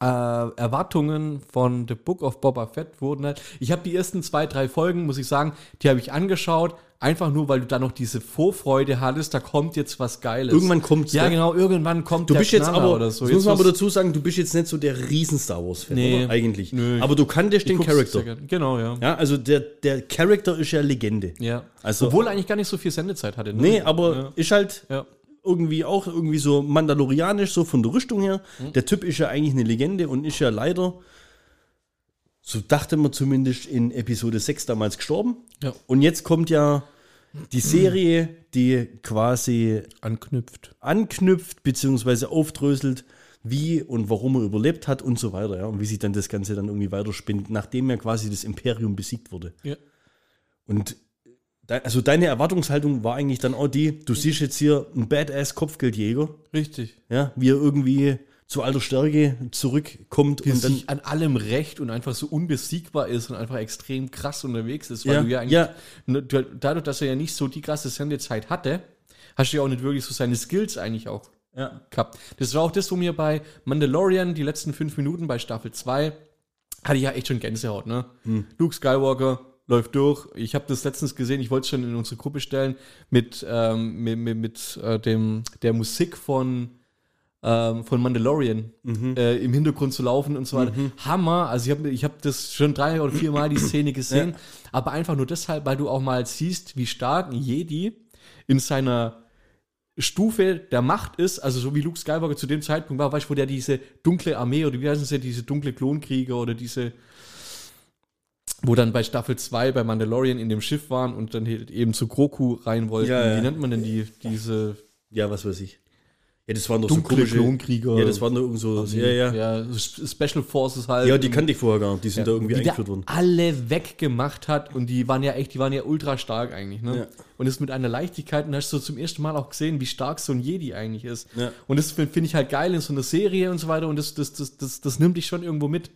äh, Erwartungen von The Book of Boba Fett wurden halt. Ich habe die ersten zwei, drei Folgen, muss ich sagen, die habe ich angeschaut, einfach nur, weil du da noch diese Vorfreude hattest, da kommt jetzt was Geiles. Irgendwann kommt's, Ja, ne? genau, irgendwann kommt Du der bist jetzt Knaller aber, oder so. das muss Jetzt man aber dazu sagen, du bist jetzt nicht so der riesen Star Wars-Fan, Nee. Eigentlich. Nö. Aber du kanntest den Charakter. Genau, ja. Ja, also der, der Charakter ist ja Legende. ja. Also- Obwohl er eigentlich gar nicht so viel Sendezeit hatte. Ne? Nee, aber Ja. ist halt Ja. Irgendwie auch irgendwie so mandalorianisch, so von der Rüstung her. Mhm. Der Typ ist ja eigentlich eine Legende und ist ja leider, so dachte man zumindest in Episode 6 damals gestorben. Ja. Und jetzt kommt ja die Serie, die quasi Anknüpft. anknüpft bzw. aufdröselt, wie und warum er überlebt hat und so weiter. Ja. Und wie sich dann das Ganze dann irgendwie weiterspinnt, nachdem ja quasi das Imperium besiegt wurde. Ja. Und also deine Erwartungshaltung war eigentlich dann auch die, du siehst jetzt hier einen Badass-Kopfgeldjäger, Richtig. ja, wie er irgendwie zu alter Stärke zurückkommt der und dann sich an allem recht und einfach so unbesiegbar ist und einfach extrem krass unterwegs ist, weil Ja, du ja eigentlich, ja. ne, du, dadurch, dass er ja nicht so die krasse Sendezeit hatte, hast du ja auch nicht wirklich so seine Skills eigentlich auch ja. gehabt. Das war auch das, wo mir bei Mandalorian die letzten fünf Minuten bei Staffel 2 hatte ich ja echt schon Gänsehaut, ne? Hm. Luke Skywalker läuft durch. Ich habe das letztens gesehen, ich wollte es schon in unsere Gruppe stellen, mit, ähm, mit, mit, mit äh, dem, der Musik von, ähm, von Mandalorian Mhm. äh, im Hintergrund zu laufen und so weiter. Hammer. Also ich habe ich hab das schon drei oder vier Mal die Szene gesehen, aber einfach nur deshalb, weil du auch mal siehst, wie stark ein Jedi in seiner Stufe der Macht ist, also so wie Luke Skywalker zu dem Zeitpunkt war, weißt du, wo der diese dunkle Armee oder wie heißen sie, diese dunkle Klonkrieger oder diese, wo dann bei Staffel 2 bei Mandalorian in dem Schiff waren und dann halt eben zu Groku rein wollten. Ja, ja. Wie nennt man denn die, diese ja, was weiß ich. Ja, das waren doch dunkle so komische Klonkrieger? Ja, das waren doch irgend so, ja, ja. ja. ja, so Sp- Special Forces halt. die kannte ich vorher gar nicht, die sind da irgendwie eingeführt worden. alle weggemacht hat und die waren ja echt, die waren ja ultra stark eigentlich, ne? Ja. Und das mit einer Leichtigkeit und hast du zum ersten Mal auch gesehen, wie stark so ein Jedi eigentlich ist. Ja. Und das finde find ich halt geil in so einer Serie und so weiter und das, das, das, das, das nimmt dich schon irgendwo mit.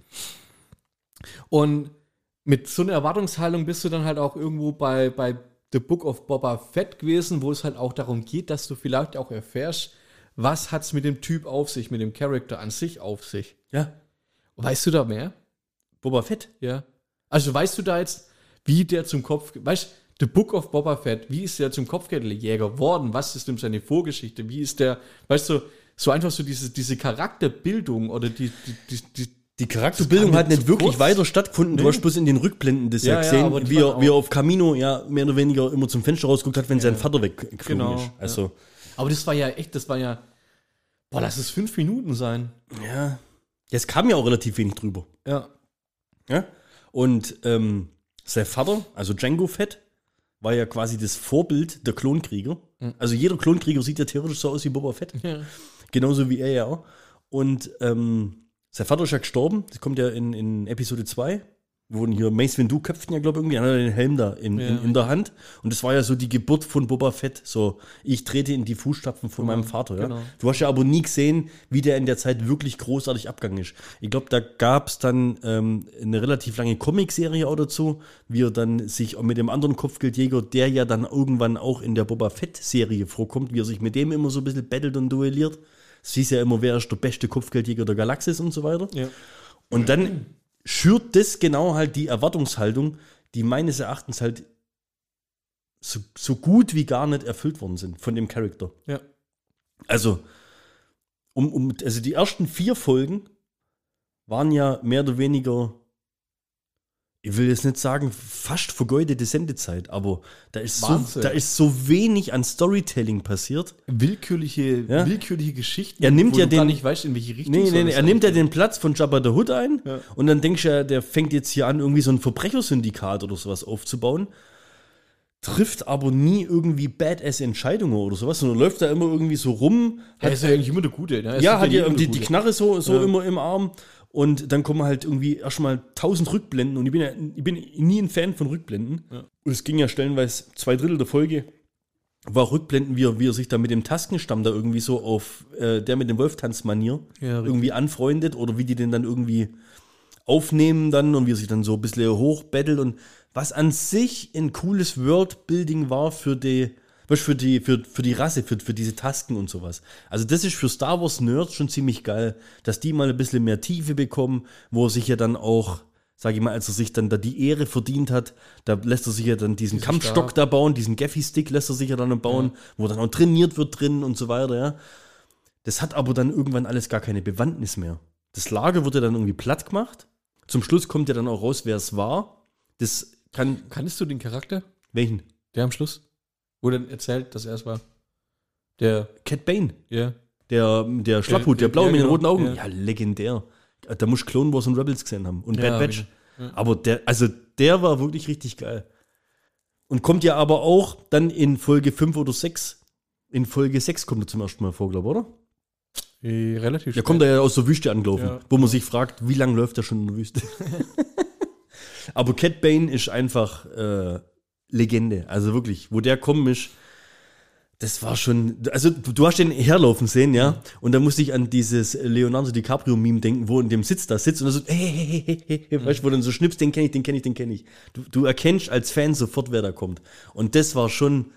Und mit so einer Erwartungshaltung bist du dann halt auch irgendwo bei, bei The Book of Boba Fett gewesen, wo es halt auch darum geht, dass du vielleicht auch erfährst, was hat es mit dem Typ auf sich, mit dem Charakter an sich auf sich. Ja. Weißt du da mehr? Boba Fett. Ja. Also weißt du da jetzt, wie der zum Kopf, weißt The Book of Boba Fett, wie ist der zum Kopfgeldjäger geworden? Was ist denn seine Vorgeschichte? Wie ist der, weißt du, so einfach so diese, diese Charakterbildung oder die, die, die, die die Charakterbildung hat nicht wirklich kurz. weiter stattgefunden. Du Nee. hast bloß in den Rückblenden das ja, Ja, ja, gesehen, die wie, er, wie er auf Camino ja mehr oder weniger immer zum Fenster rausgeguckt hat, wenn sein Vater weggeflogen Genau, ist. Also, Aber das war ja echt, das war ja. Boah, lass es fünf Minuten sein. ja. ja. Es kam ja auch relativ wenig drüber. Ja. Ja? Und ähm, sein Vater, also Django Fett, war ja quasi das Vorbild der Klonkrieger. Also jeder Klonkrieger sieht ja theoretisch so aus wie Boba Fett. ja. Genauso wie er ja auch. Und ähm, sein Vater ist ja gestorben. Das kommt ja in, in Episode 2. Wurden hier Mace Windu köpften ja, glaube ich, irgendwie. Hat den Helm da in, Ja. in, in der Hand. Und das war ja so die Geburt von Boba Fett. So, ich trete in die Fußstapfen von meinem Vater. Ja? genau. Du hast ja aber nie gesehen, wie der in der Zeit wirklich großartig abgegangen ist. Ich glaube, da gab es dann ähm, eine relativ lange Comicserie auch dazu, wie er dann sich mit dem anderen Kopfgeldjäger, der ja dann irgendwann auch in der Boba Fett-Serie vorkommt, wie er sich mit dem immer so ein bisschen battelt und duelliert. Es hieß ja immer, wer ist der beste Kopfgeldjäger der Galaxis und so weiter. Ja. Und dann schürt das genau halt die Erwartungshaltung, die meines Erachtens halt so, so gut wie gar nicht erfüllt worden sind von dem Charakter. Ja. Also, um, um, also die ersten vier Folgen waren ja mehr oder weniger, ich will jetzt nicht sagen, fast vergeudete Sendezeit, aber da ist, so, da ist so wenig an Storytelling passiert. Willkürliche, Ja. willkürliche Geschichten, Er nimmt ja den- nicht weißt, in welche Richtung Nee, nee, nee, er nimmt ja den Platz von Jabba the Hood ein Ja. und dann denkst du ja, der fängt jetzt hier an, irgendwie so ein Verbrechersyndikat oder sowas aufzubauen, trifft aber nie irgendwie Badass-Entscheidungen oder sowas, sondern läuft da immer irgendwie so rum, Er ist ja eigentlich immer der Gute. Ne? Ja, hat ja die, die. Knarre so, so Ja. immer im Arm und dann kommen halt irgendwie erstmal tausend Rückblenden und ich bin ja ich bin nie ein Fan von Rückblenden. Und es ging ja stellenweise zwei Drittel der Folge war Rückblenden, wie er, wie er sich da mit dem Taskenstamm da irgendwie so auf äh, der mit dem Wolftanz-Manier Ja, irgendwie anfreundet oder wie die den dann irgendwie aufnehmen dann und wie er sich dann so ein bisschen hochbettelt und was an sich ein cooles Worldbuilding war für die, für die, für, für die Rasse, für, für diese Tasken und sowas. Also das ist für Star Wars Nerds schon ziemlich geil, dass die mal ein bisschen mehr Tiefe bekommen, wo er sich ja dann auch, sage ich mal, als er sich dann da die Ehre verdient hat, da lässt er sich ja dann diesen Kampfstock Stab. da bauen, diesen Gaffy-Stick lässt er sich ja dann bauen, wo dann auch trainiert wird drin und so weiter, ja. Das hat aber dann irgendwann alles gar keine Bewandtnis mehr. Das Lager wurde dann irgendwie platt gemacht. Zum Schluss kommt ja dann auch raus, wer es war. Das kann. Kannst du den Charakter, Welchen? der am Schluss? Wo dann erzählt, dass er es war. Der, Cat Bane. ja. Der, der Schlapphut, der ja, blaue mit den genau, roten Augen. ja. Ja, legendär. Da muss Clone Wars und Rebels gesehen haben. Und Ja, Bad Batch. wieder. Aber der, also der war wirklich richtig geil. Und kommt ja aber auch dann in Folge 5 oder 6. In Folge 6 kommt er zum ersten Mal vor, glaube ich, oder? Äh, relativ Der kommt ja aus der Wüste angelaufen, Ja. wo man sich fragt, wie lange läuft er schon in der Wüste? <laughs> Aber Cat Bane ist einfach äh, Legende. Also wirklich, wo der kommen ist, das war schon. Also, du, du hast den herlaufen sehen, ja? Und da musste ich an dieses Leonardo DiCaprio-Meme denken, wo in dem Sitz da sitzt und er so, hey, hey, hey, hey, hey, weißt du, wo dann so schnippst, den kenne ich, den kenne ich, den kenne ich. Du, du erkennst als Fan sofort, wer da kommt. Und das war schon.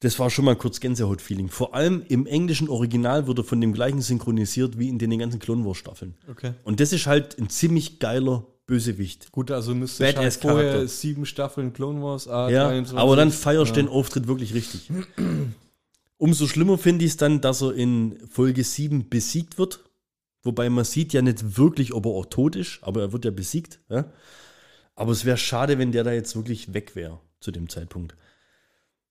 Das war schon mal kurz Gänsehaut-Feeling. Vor allem im englischen Original wurde von dem gleichen synchronisiert wie in den ganzen Clone Wars Staffeln. Okay. Und das ist halt ein ziemlich geiler Bösewicht. Gut, also müsste ich halt Badass vorher Charakter. sieben Staffeln Clone Wars A Ja, 23. aber dann feierst du Ja. den Auftritt wirklich richtig. Umso schlimmer finde ich es dann, dass er in Folge 7 besiegt wird. Wobei man sieht ja nicht wirklich, ob er auch tot ist, aber er wird ja besiegt. Ja? Aber es wäre schade, wenn der da jetzt wirklich weg wäre zu dem Zeitpunkt.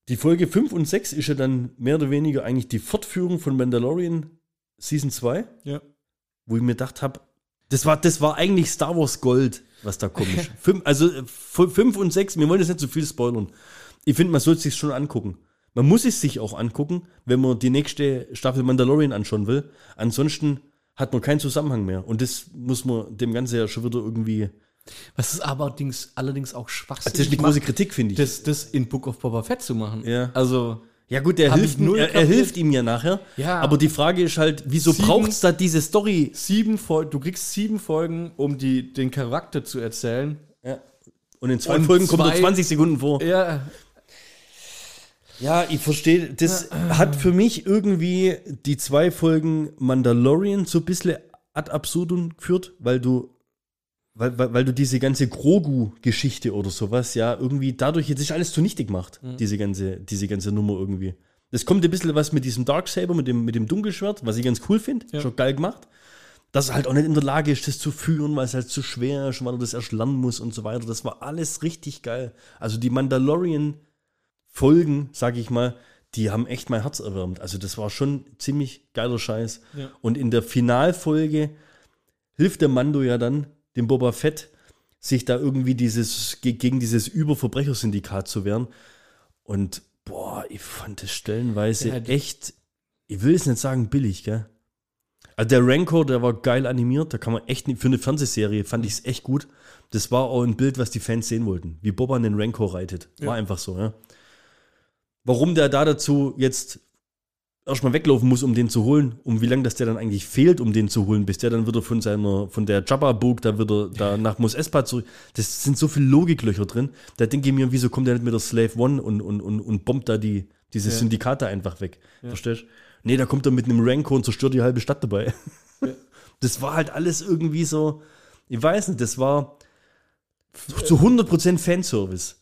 Die Folge 5 und 6 ist ja dann mehr oder weniger eigentlich die Fortführung von Mandalorian Season 2, Ja. wo ich mir gedacht habe, das war, das war eigentlich Star Wars Gold, was da komisch. <laughs> fünf, also 5 und 6, wir wollen jetzt nicht zu viel spoilern. Ich finde, man sollte es sich schon angucken. Man muss es sich auch angucken, wenn man die nächste Staffel Mandalorian anschauen will. Ansonsten hat man keinen Zusammenhang mehr. Und das muss man dem Ganzen ja schon wieder irgendwie. Was ist aber allerdings, allerdings auch schwachsinnig Das ist eine große Kritik, finde ich. das, das in Book of Boba Fett zu machen. Ja. Also, ja, gut, er Hab hilft, null er, er hilft ihm ja nachher. Ja. Aber die Frage ist halt, wieso braucht es da diese Story? sieben Folgen, du kriegst sieben Folgen, um die, den Charakter zu erzählen. Ja. Und in zwei Und Folgen kommt er zwei- 20 Sekunden vor. Ja, Ja, ich verstehe. Das hat für mich irgendwie die zwei Folgen Mandalorian so ein bisschen ad absurdum geführt, weil du, weil, weil, weil du diese ganze Grogu-Geschichte oder sowas, ja, irgendwie dadurch jetzt ist alles zunichte gemacht, diese, ganze, diese ganze Nummer irgendwie. Das kommt ein bisschen was mit diesem Darksaber, mit dem, mit dem Dunkelschwert, was ich ganz cool finde. Ja. Schon geil gemacht. dass er halt auch nicht in der Lage ist, das zu führen, weil es halt zu schwer ist, weil er das erst lernen muss und so weiter. Das war alles richtig geil. Also die Mandalorian-Folgen, sag ich mal, die haben echt mein Herz erwärmt. Also das war schon ziemlich geiler Scheiß. Ja. Und in der Finalfolge hilft der Mando ja dann, dem Boba Fett, sich da irgendwie dieses, ge- gegen dieses Überverbrechersyndikat zu wehren. Und boah, ich fand das stellenweise Ja, echt, ich will es nicht sagen billig, gell? Also der Rancor, der war geil animiert, da kann man echt, für eine Fernsehserie fand ich es echt gut. Das war auch ein Bild, was die Fans sehen wollten, wie Boba einen Rancor reitet. War Ja. einfach so, ja. Warum der da dazu jetzt erstmal weglaufen muss, um den zu holen, um wie lange das der dann eigentlich fehlt, um den zu holen, bis der dann wieder von seiner, von der Jabba-Burg da wieder da nach Mos Espa zurück. Das sind so viele Logiklöcher drin. Da denke ich mir, wieso kommt der nicht mit der Slave One und, und, und, und bombt da die, diese Ja. Syndikate einfach weg. Verstehst du? Nee, da kommt er mit einem Rancor und zerstört die halbe Stadt dabei. <laughs> Das war halt alles irgendwie so, ich weiß nicht, das war zu 100% Fanservice.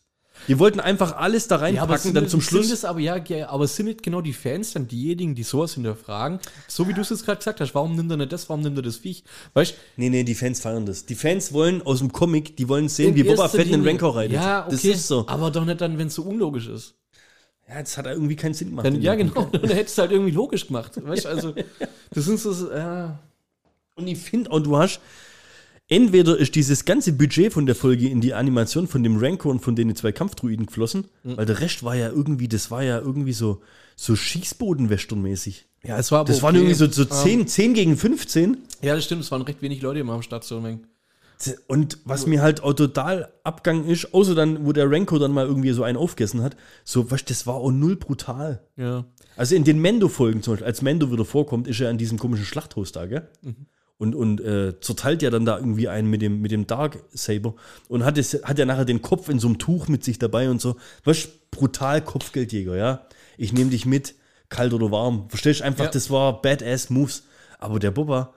Die wollten einfach alles da reinpacken, sind dann zum sind Schluss. Das aber, ja, ja, aber sind nicht genau die Fans dann diejenigen, die sowas hinterfragen? So wie du es jetzt gerade gesagt hast, warum nimmt er nicht das, warum nimmt er das Viech? Weißt Nee, nee, die Fans feiern das. Die Fans wollen aus dem Comic, die wollen sehen, wie Boba Fett einen Rancor reitet. Ja, okay. Das ist so. Aber doch nicht dann, wenn es so unlogisch ist. Ja, das hat irgendwie keinen Sinn gemacht. Dann, ja, genau. Dann hättest du halt irgendwie logisch gemacht. Weißt du, also, <laughs> das sind so, ja. Und ich finde, und du hast, entweder ist dieses ganze Budget von der Folge in die Animation von dem Rancor und von den zwei Kampfdruiden geflossen, Mhm. weil der Rest war ja irgendwie, das war ja irgendwie so, so Schießboden-Western-mäßig. Ja, es war aber Das waren okay. irgendwie so, so Ähm, 10, 10 gegen 15. Ja, das stimmt, es waren recht wenig Leute immer am ein Und was mir halt auch total abgang ist, außer dann, wo der Rancor dann mal irgendwie so einen aufgegessen hat, so, was, das war auch null brutal. Ja. Also in den Mendo-Folgen zum Beispiel, als Mendo wieder vorkommt, ist er an diesem komischen Schlachthaus da, gell? Und, und äh, zerteilt ja dann da irgendwie einen mit dem, mit dem Dark Saber und hat, es, hat ja nachher den Kopf in so einem Tuch mit sich dabei und so. Was brutal Kopfgeldjäger, ja? Ich nehme dich mit, kalt oder warm. Verstehst du einfach, Ja. das war Badass Moves. Aber der Boba,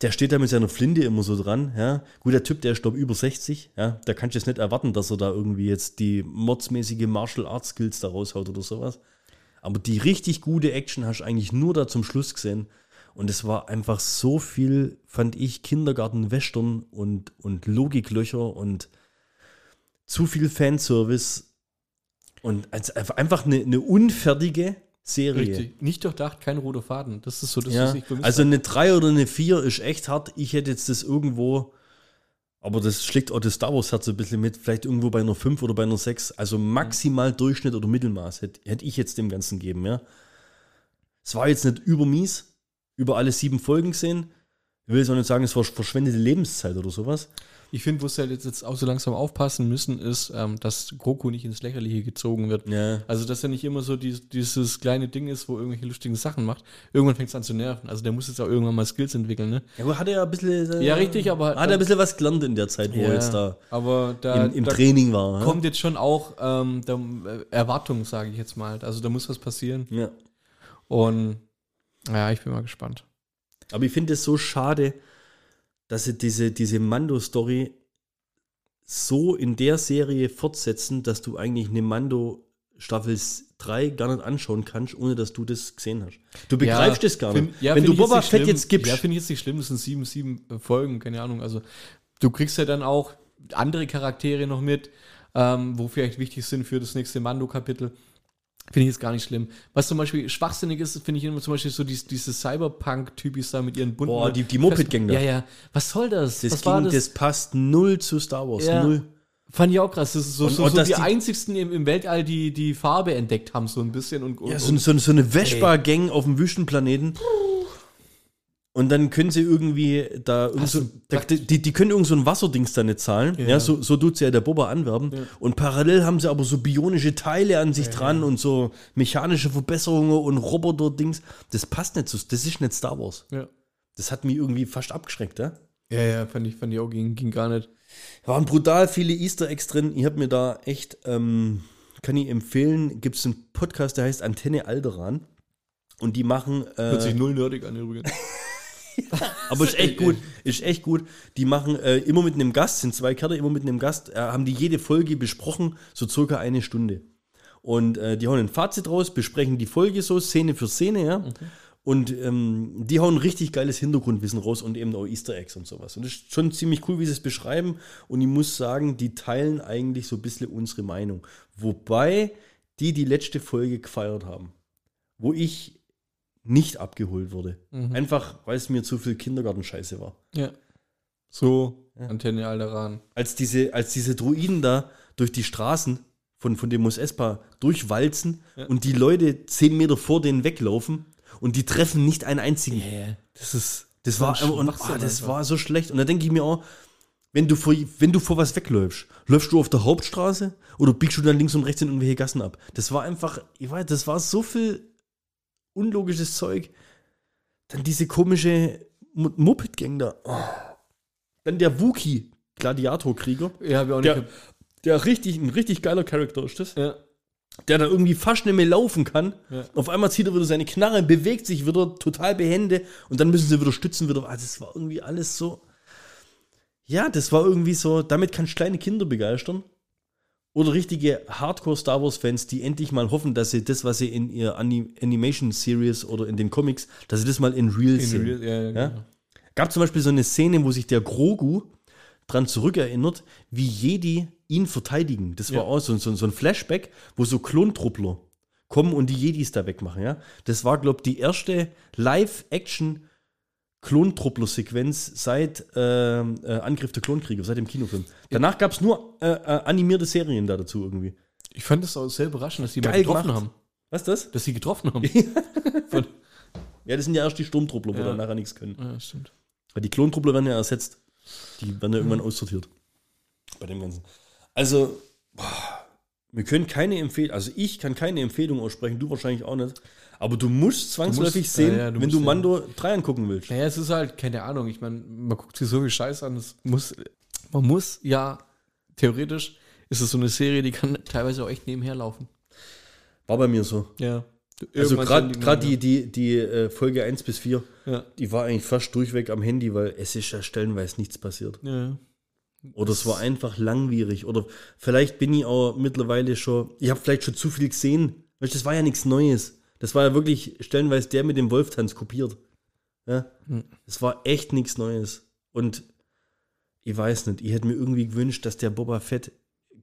der steht da mit seiner Flinte immer so dran, ja. Gut, der Typ, der ist, glaube über 60, ja. Da kannst du jetzt nicht erwarten, dass er da irgendwie jetzt die mordsmäßige Martial Arts Skills da raushaut oder sowas. Aber die richtig gute Action hast du eigentlich nur da zum Schluss gesehen. Und es war einfach so viel, fand ich, Kindergarten-Western und, und Logiklöcher und zu viel Fanservice. Und als- einfach eine, eine unfertige Serie. Richtig. Nicht durchdacht, kein roter Faden. Das ist so das, Ja, was ich vermisse. also eine 3 oder eine 4 ist echt hart. Ich hätte jetzt das irgendwo, aber das schlägt auch das Star Wars Herz so ein bisschen mit, vielleicht irgendwo bei einer 5 oder bei einer 6. Also maximal Durchschnitt oder Mittelmaß hätte, hätte ich jetzt dem Ganzen geben, ja. Es war jetzt nicht übermies, über alle sieben Folgen gesehen. Ich will jetzt auch nicht sagen, es war verschwendete Lebenszeit oder sowas. Ich finde, wo sie halt jetzt, jetzt auch so langsam aufpassen müssen, ist, ähm, dass Goku nicht ins Lächerliche gezogen wird. Ja. Also, dass er nicht immer so dies, dieses kleine Ding ist, wo irgendwelche lustigen Sachen macht. Irgendwann fängt es an zu nerven. Also, der muss jetzt auch irgendwann mal Skills entwickeln, ne? Ja, aber hat er ja ein bisschen. äh, Ja, richtig, aber- Hat er ein bisschen was gelernt in der Zeit, wo er jetzt da aber da, im, im da Training war. ja? kommt jetzt schon auch ähm, der, äh, Erwartung, sage ich jetzt mal. Also, da muss was passieren. Ja. Und ja, ich bin mal gespannt. Aber ich finde es so schade, dass sie diese, diese Mando-Story so in der Serie fortsetzen, dass du eigentlich eine Mando Staffel 3 gar nicht anschauen kannst, ohne dass du das gesehen hast. Du begreifst es gar nicht. Find- ja, Wenn du Boba Fett schlimm. jetzt gibst, Ja, finde ich jetzt nicht schlimm. Das sind sieben, sieben äh, Folgen, keine Ahnung. Also, du kriegst ja dann auch andere Charaktere noch mit, ähm, wo vielleicht wichtig sind für das nächste Mando-Kapitel. Finde ich jetzt gar nicht schlimm. Was zum Beispiel schwachsinnig ist, finde ich immer zum Beispiel so dies, diese Cyberpunk-Typis da mit ihren bunten. Boah, die- die Moped-Gang da. Ja, ja. Was soll das? das, ging, das? das? passt null zu Star Wars. Ja. Null. Fand ich auch krass. Das ist so, Und- so, und so dass die, die- einzigsten im, im Weltall, die die Farbe entdeckt haben, so ein bisschen. Und, und, Ja, so, so, so eine Vespa-Gang auf dem Wüstenplaneten. Und dann können sie irgendwie da, irgend so, da die, die können irgend so ein Wasserdings da nicht zahlen. Ja, Ja. so, so tut sie ja der Boba anwerben. Und parallel haben sie aber so bionische Teile an sich dran und so mechanische Verbesserungen und Roboter-Dings. Das passt nicht so, das ist nicht Star Wars. ja. Das hat mich irgendwie fast abgeschreckt, ja. ja, ja, fand ich, fand ich auch, ging, ging gar nicht. Waren brutal viele Easter Eggs drin. Ich habe mir da echt, ähm, kann ich empfehlen, gibt es einen Podcast, der heißt Antenne Alderan. Und die machen. Hört sich Äh, null nerdig an übrigens. <laughs> <laughs> aber ist echt gut. Ist echt gut. Die machen äh, immer mit einem Gast, sind zwei Kerle, immer mit einem Gast, äh, haben die jede Folge besprochen, so circa eine Stunde. Und äh, die hauen ein Fazit raus, besprechen die Folge so, Szene für Szene, ja. Und ähm, die hauen richtig geiles Hintergrundwissen raus und eben auch Easter Eggs und sowas. Und das ist schon ziemlich cool, wie sie es beschreiben. Und ich muss sagen, die teilen eigentlich so ein bisschen unsere Meinung. Wobei die die letzte Folge gefeiert haben, wo ich nicht abgeholt wurde. Einfach, weil es mir zu viel Kindergartenscheiße war. Ja. So, Antenne Alderan. Als diese, als diese Druiden da durch die Straßen von, von dem Mos Espa durchwalzen und die Leute zehn Meter vor denen weglaufen und die treffen nicht einen einzigen. Das ist. Das war, ein und, Schwachsinn ah, das war so schlecht. Und da denke ich mir auch, wenn du, vor, wenn du vor was wegläufst, läufst du auf der Hauptstraße oder biegst du dann links und rechts in irgendwelche Gassen ab? Das war einfach, ich weiß, das war so viel unlogisches Zeug. Dann diese komische Mu- Moped-Gang da. Oh. Dann der Wookie, Gladiatorkrieger. Ja, hab ich auch nicht. Der, der richtig, ein richtig geiler Charakter ist das. ja. Der da irgendwie fast nicht mehr laufen kann. Ja. Auf einmal zieht er wieder seine Knarre, bewegt sich wieder total behende und dann müssen sie wieder stützen. Wieder. Also das war irgendwie alles so. Ja, das war irgendwie so, damit kannst du kleine Kinder begeistern. Oder richtige Hardcore-Star Wars-Fans, die endlich mal hoffen, dass sie das, was sie in ihr Anim Animation-Series oder in den Comics, dass sie das mal in Real In sehen. Real, ja, ja, Ja? genau. Gab zum Beispiel so eine Szene, wo sich der Grogu dran zurückerinnert, wie Jedi ihn verteidigen. Das war auch so, so, so ein Flashback, wo so Klontruppler kommen und die Jedis da wegmachen. Ja? Das war, glaube ich, die erste Live-Action- Klontruppler-Sequenz seit ähm, äh, Angriff der Klonkrieger, seit dem Kinofilm. Danach gab es nur äh, äh, animierte Serien da dazu irgendwie. Ich fand es auch sehr überraschend, dass die mal getroffen gemacht. haben. Was ist das? Dass sie getroffen haben. <laughs> Ja, das sind ja erst die Sturmtruppler, wo Ja. dann nachher nichts können. ja, stimmt. Weil die Klontruppler werden ja ersetzt. Die werden ja irgendwann aussortiert. Bei dem Ganzen. Also, boah, wir können keine Empfehlung, also ich kann keine Empfehlung aussprechen, du wahrscheinlich auch nicht. Aber du musst zwangsläufig musst- sehen, ja, du wenn du. Mando 3 angucken willst. Naja, es ist halt, keine Ahnung, ich meine, man guckt sich so viel Scheiß an, es muss, man muss ja, theoretisch ist es so eine Serie, die kann teilweise auch echt nebenher laufen. War bei mir so. Ja. Also Irgendwann gerade die, die, die äh, Folge 1 bis 4, Ja. die war eigentlich fast durchweg am Handy, weil es ist ja stellenweise nichts passiert. Ja. Oder es war einfach langwierig. Oder vielleicht bin ich auch mittlerweile schon, ich habe vielleicht schon zu viel gesehen. Weißt, du, das war ja nichts Neues. Das war ja wirklich stellenweise der mit dem Wolftanz kopiert. Ja? Das war echt nichts Neues. Und ich weiß nicht, ich hätte mir irgendwie gewünscht, dass der Boba Fett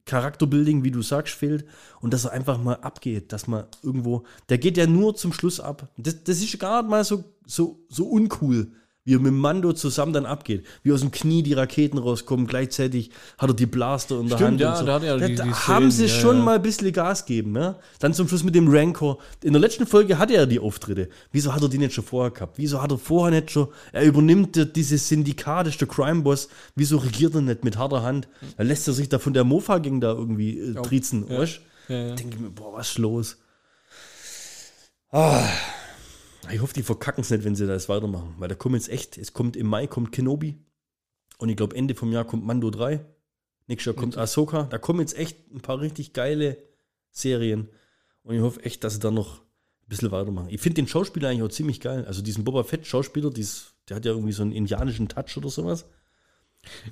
Charakterbuilding, wie du sagst, fehlt und dass er einfach mal abgeht, dass man irgendwo, der geht ja nur zum Schluss ab. Das, das ist gar nicht mal so, so, so uncool, wie er mit Mando zusammen dann abgeht. Wie aus dem Knie die Raketen rauskommen, gleichzeitig hat er die Blaster in der Stimmt, Hand. ja, und so. da er da, die- die haben sie ja, schon ja. mal ein bisschen Gas geben. Ne? Dann zum Schluss mit dem Rancor. In der letzten Folge hatte er die Auftritte. Wieso hat er die nicht schon vorher gehabt? Wieso hat er vorher nicht schon, er übernimmt ja dieses Syndikat, ist der Crime-Boss. Wieso regiert er nicht mit harter Hand? Da lässt er sich da von der Mofa-Gang da irgendwie äh, triezen. ja. weißt? Ja, ja. denke ich mir, boah, was ist los? Ah, ich hoffe, die verkacken es nicht, wenn sie das weitermachen. Weil da kommt jetzt echt, es kommt im Mai kommt Kenobi. Und ich glaube, Ende vom Jahr kommt Mando 3. Nächstes Jahr kommt Ahsoka. Da kommen jetzt echt ein paar richtig geile Serien. Und ich hoffe echt, dass sie da noch ein bisschen weitermachen. Ich finde den Schauspieler eigentlich auch ziemlich geil. Also diesen Boba Fett-Schauspieler, dies- der hat ja irgendwie so einen indianischen Touch oder sowas.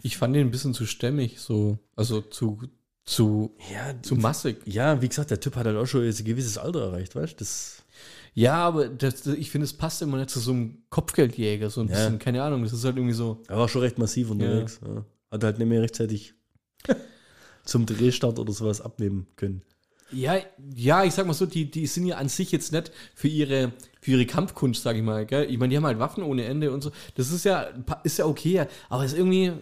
Ich fand den ein bisschen zu stämmig, so, also zu, zu, Ja, zu massig. ja, wie gesagt, der Typ hat halt auch schon jetzt ein gewisses Alter erreicht, weißt du? Das Ja, aber das, ich finde, es passt immer nicht zu so einem Kopfgeldjäger, so ein Ja. bisschen, keine Ahnung, das ist halt irgendwie so. Er war schon recht massiv unterwegs. Ja. Hat halt nicht mehr rechtzeitig <laughs> zum Drehstart oder sowas abnehmen können. Ja, ja, ich sag mal so, die, die sind ja an sich jetzt nicht für ihre, für ihre Kampfkunst, sag ich mal, gell? Ich meine, die haben halt Waffen ohne Ende und so. Das ist ja, ist ja okay, aber ist irgendwie,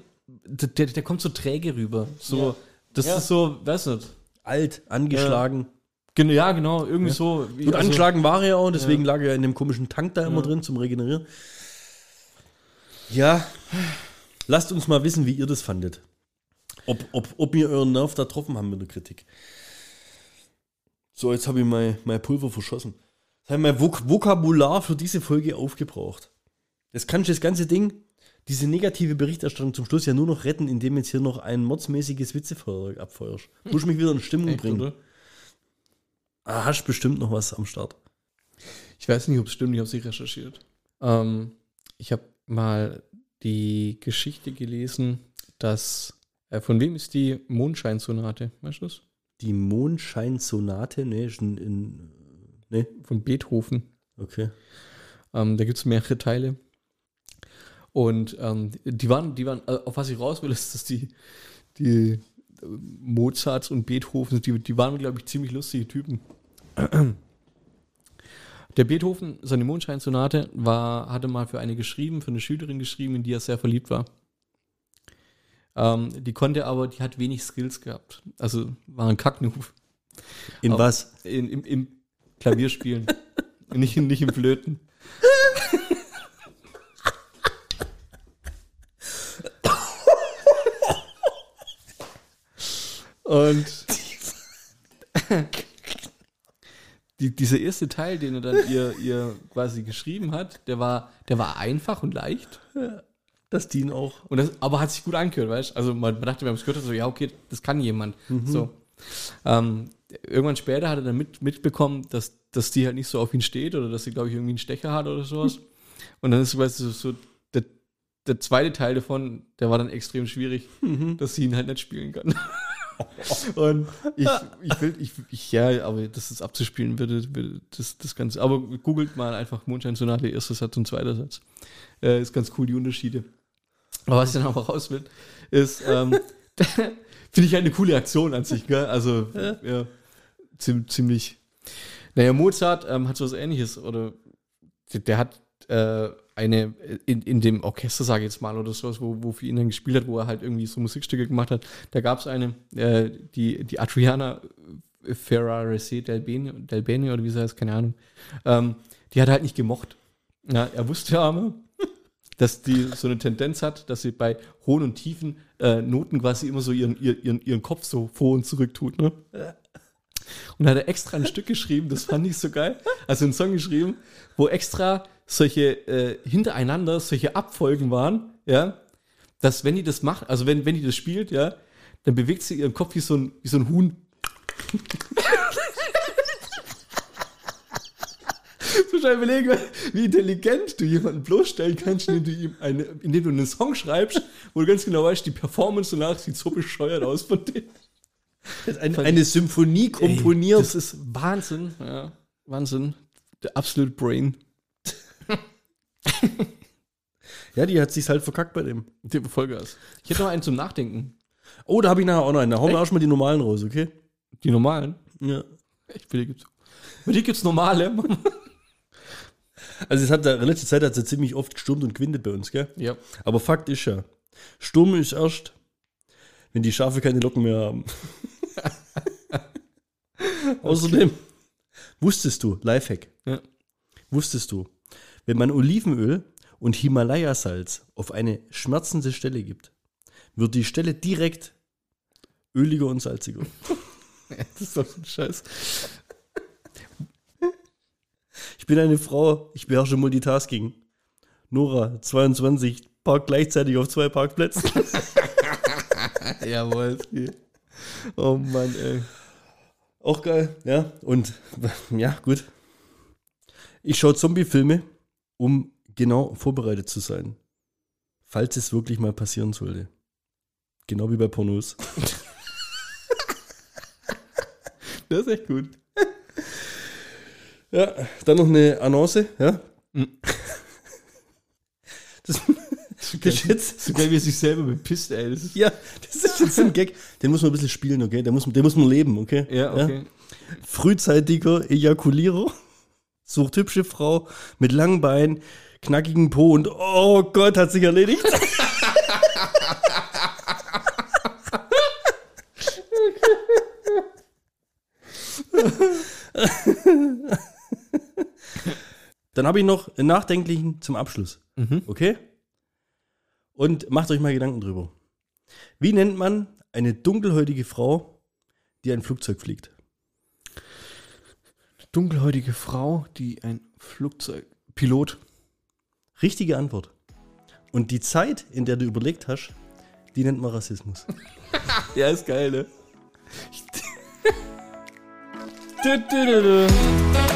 der, der kommt so träge rüber. So, das Ja. ist so, weiß nicht. Alt, angeschlagen. Genau, ja, genau, irgendwie so. Wie, Gut, also- angeschlagen war er ja auch, deswegen lag er ja in dem komischen Tank da immer drin zum Regenerieren. Ja, lasst uns mal wissen, wie ihr das fandet. Ob, ob, ob wir euren Nerv da getroffen haben mit der Kritik. So, jetzt habe ich mein, mein Pulver verschossen. Jetzt habe ich mein Vok Vokabular für diese Folge aufgebraucht. Das kannst du das ganze Ding, diese negative Berichterstattung zum Schluss ja nur noch retten, indem jetzt hier noch ein mordsmäßiges Witzefeuer abfeuerst. Du musst mich wieder in Stimmung Echt, bringen. oder? Ah, hast bestimmt noch was am Start. Ich weiß nicht, ob es stimmt, ich habe sie recherchiert. Ähm, ich habe mal die Geschichte gelesen, dass, äh, von wem ist die Mondscheinsonate? Weißt du das? Die Mondscheinsonate, ne, ist ein, in, ne, Von Beethoven. okay. Ähm, da gibt es mehrere Teile. Und ähm, die waren, die waren, äh, auf was ich raus will, ist, dass die, die Mozarts und Beethovens, die, die waren, glaube ich, ziemlich lustige Typen. Der Beethoven, seine Mondscheinsonate, war, hatte mal für eine geschrieben, für eine Schülerin geschrieben, in die er sehr verliebt war. Ähm, die konnte aber, die hat wenig Skills gehabt. Also war ein Kacknoob. In Aber- was? In, im, Im Klavierspielen. <laughs> nicht, nicht im Flöten. Und <laughs> die, dieser erste Teil, den er dann ihr, ihr quasi geschrieben hat, der war, der war einfach und leicht. Das Dean auch. Und das, aber hat sich gut angehört, weißt du? Also man, man dachte, wir haben es gehört, so, ja, okay, das kann jemand. So. Ähm, irgendwann später hat er dann mit, mitbekommen, dass, dass die halt nicht so auf ihn steht oder dass sie, glaube ich, irgendwie einen Stecher hat oder sowas. Und dann ist, weißt du, so der, der zweite Teil davon, der war dann extrem schwierig, dass sie ihn halt nicht spielen kann. <laughs> <laughs> Und ich, ich will, ich, ich, ja, aber das ist abzuspielen würde, würde das, das Ganze. Aber googelt mal einfach Mondscheinsonate, erster Satz und zweiter Satz. Äh, ist ganz cool, die Unterschiede. Aber was ich dann auch raus will, ist, ähm, <laughs> finde ich halt eine coole Aktion an sich, gell? Also, ja, ziem- ziemlich. Naja, Mozart ähm, hat so was ähnliches, oder der, der hat äh, eine, in, in dem Orchester, sage ich jetzt mal, oder sowas, wo, wo für ihn dann gespielt hat, wo er halt irgendwie so Musikstücke gemacht hat, da gab es eine, äh, die, die Adriana Ferrarese del Bene, del Bene, oder wie sie heißt, keine Ahnung, ähm, die hat er halt nicht gemocht. Ja, er wusste aber, <laughs> dass die so eine Tendenz hat, dass sie bei hohen und tiefen äh, Noten quasi immer so ihren, ihren, ihren, Kopf so vor und zurück tut. Ne? Und da hat er extra ein Stück geschrieben, das fand ich so geil. Also einen Song geschrieben, wo extra solche äh, hintereinander solche Abfolgen waren, ja, dass wenn die das macht, also wenn, wenn die das spielt, ja, dann bewegt sie ihren Kopf wie so ein, wie so ein Huhn. <laughs> So schnell überlegen, wie intelligent du jemanden bloßstellen kannst, indem du ihm eine, indem du einen Song schreibst, wo du ganz genau weißt, die Performance danach sieht so bescheuert aus von dem. Eine, eine Symphonie komponiert. Das ist Wahnsinn, ja. Wahnsinn. Der absolute Brain. <laughs> ja, die hat sich halt verkackt bei dem. Der Vollgas. Ich hätte noch einen zum Nachdenken. Oh, da habe ich nachher auch noch einen. Da hauen wir auch schon mal die normalen raus, okay? Die normalen. Ja. Ich will, die gibt's. Bei dir gibt's normale. <laughs> Also es hat da letzte Zeit hat es ja ziemlich oft gestürmt und gewindet bei uns, gell? ja. Aber Fakt ist ja, Sturm ist erst, wenn die Schafe keine Locken mehr haben. <laughs> Außerdem wusstest du, Lifehack, Ja. wusstest du, wenn man Olivenöl und Himalaya-Salz auf eine schmerzende Stelle gibt, wird die Stelle direkt öliger und salziger. <laughs> Das ist doch ein Scheiß. Ich bin eine Frau, ich beherrsche Multitasking. Nora, 22, parkt gleichzeitig auf zwei Parkplätzen. <laughs> Jawohl. Oh Mann, ey. Auch geil, ja. Und ja, gut. Ich schaue Zombie-Filme, um genau vorbereitet zu sein. Falls es wirklich mal passieren sollte. Genau wie bei Pornos. <laughs> Das ist echt gut. Ja, dann noch eine Annonce, ja. Mhm. <laughs> Das, ist jetzt, So geil, wie er sich selber bepisst, ey. Das ist, ja, das ist jetzt ein Gag. Den muss man ein bisschen spielen, okay? Den muss, den muss man leben, okay? ja, okay. Frühzeitiger Ejakulierer sucht hübsche Frau mit langen Beinen, knackigen Po und oh Gott, hat sich erledigt. <laughs> Dann habe ich noch einen nachdenklichen zum Abschluss. Okay? Und macht euch mal Gedanken drüber. Wie nennt man eine dunkelhäutige Frau, die ein Flugzeug fliegt? Dunkelhäutige Frau, die ein Flugzeug. Pilot. Richtige Antwort. Und die Zeit, in der du überlegt hast, die nennt man Rassismus. <laughs> Ja, ist geil, ne? <laughs>